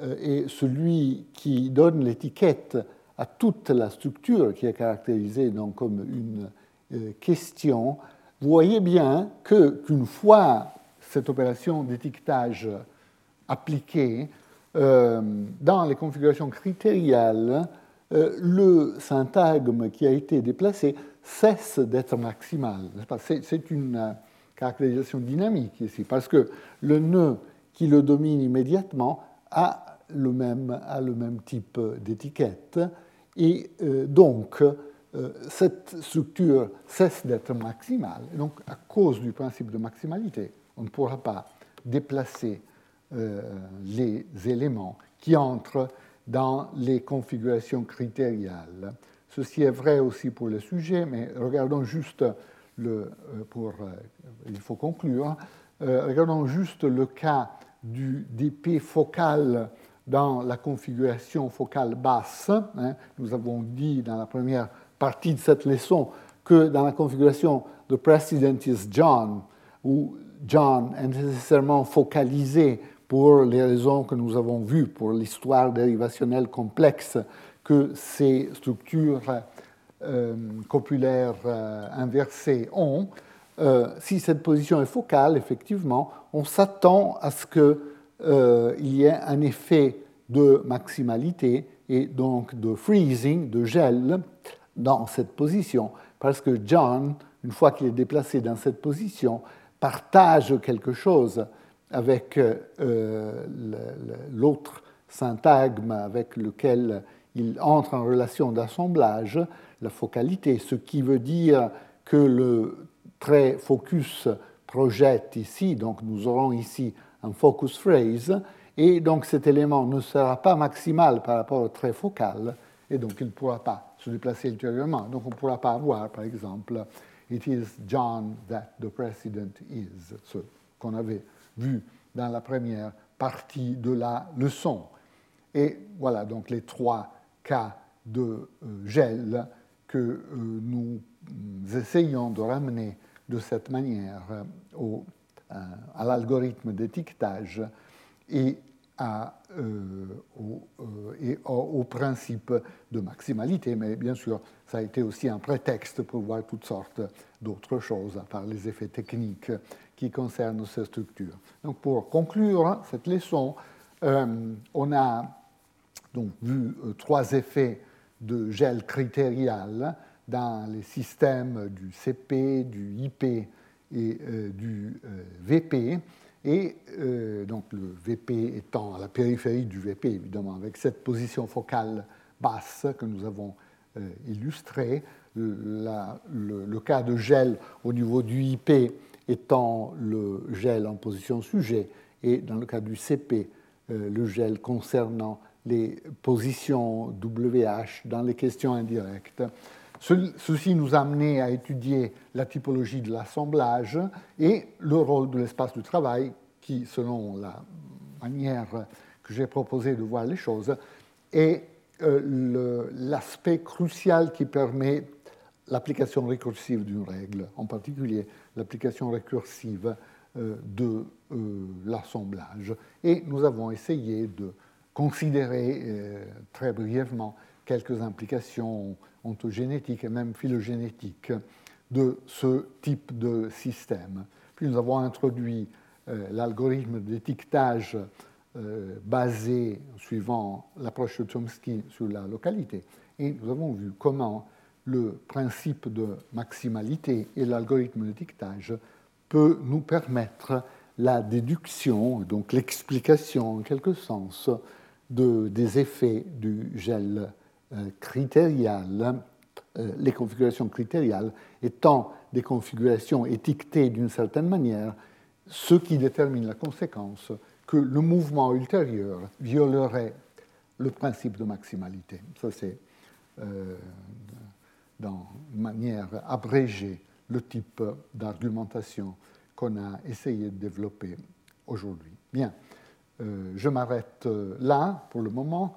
euh, est celui qui donne l'étiquette à toute la structure qui est caractérisée donc comme une euh, question, vous voyez bien qu'une fois cette opération d'étiquetage appliquée, euh, dans les configurations critériales, le syntagme qui a été déplacé cesse d'être maximal. C'est une caractérisation dynamique ici, parce que le nœud qui le domine immédiatement a le même, a le même type d'étiquette, et donc euh, cette structure cesse d'être maximale. Donc, à cause du principe de maximalité, on ne pourra pas déplacer euh, les éléments qui entrent dans les configurations critériales. Ceci est vrai aussi pour le sujet, mais regardons juste le, euh, pour, il faut conclure, regardons juste le cas du DP focal dans la configuration focale basse. Hein. Nous avons dit dans la première partie de cette leçon que dans la configuration de President is John, où John est nécessairement focalisé pour les raisons que nous avons vues, pour l'histoire dérivationnelle complexe que ces structures euh, copulaires euh, inversées ont, euh, si cette position est focale, effectivement, on s'attend à ce qu'il y ait un effet de maximalité et donc de freezing, de gel, dans cette position, parce que John, une fois qu'il est déplacé dans cette position, partage quelque chose avec l'autre syntagme avec lequel il entre en relation d'assemblage, la focalité, ce qui veut dire que le trait focus projette ici, donc nous aurons ici un focus phrase, et donc cet élément ne sera pas maximal par rapport au trait focal, et donc il ne pourra pas se déplacer ultérieurement. Donc on ne pourra pas avoir, par exemple, It is John that the president is, ce qu'on avait vu dans la première partie de la leçon. Et voilà donc les trois cas de euh, gel que euh, nous essayons de ramener de cette manière au, à l'algorithme d'étiquetage et, à, euh, au, et au, principe de maximalité. Mais bien sûr, ça a été aussi un prétexte pour voir toutes sortes d'autres choses, à part les effets techniques qui concernent ces structures. Donc pour conclure cette leçon, on a donc vu euh, trois effets de gel critérial dans les systèmes du CP, du IP et euh, du euh, VP. Et donc le VP étant à la périphérie du VP, évidemment, avec cette position focale basse que nous avons illustrée. le, cas de gel au niveau du IP étant le gel en position sujet, et dans le cas du CP, le gel concernant les positions WH dans les questions indirectes. Ceci nous a amené à étudier la typologie de l'assemblage et le rôle de l'espace du travail, qui, selon la manière que j'ai proposé de voir les choses, est euh, l'aspect crucial qui permet l'application récursive d'une règle, en particulier l'application récursive euh, de euh, l'assemblage. Et nous avons essayé de considérer très brièvement quelques implications ontogénétiques et même phylogénétiques de ce type de système. Puis nous avons introduit euh, l'algorithme d'étiquetage euh, basé, suivant l'approche de Chomsky, sur la localité. Et nous avons vu comment le principe de maximalité et l'algorithme d'étiquetage peut nous permettre la déduction, donc l'explication en quelque sens, de, des effets du gel euh, critérial, euh, les configurations critériales étant des configurations étiquetées d'une certaine manière, ce qui détermine la conséquence que le mouvement ultérieur violerait le principe de maximalité. Ça, c'est euh, dans manière abrégée le type d'argumentation qu'on a essayé de développer aujourd'hui. Bien. Euh, je m'arrête là pour le moment.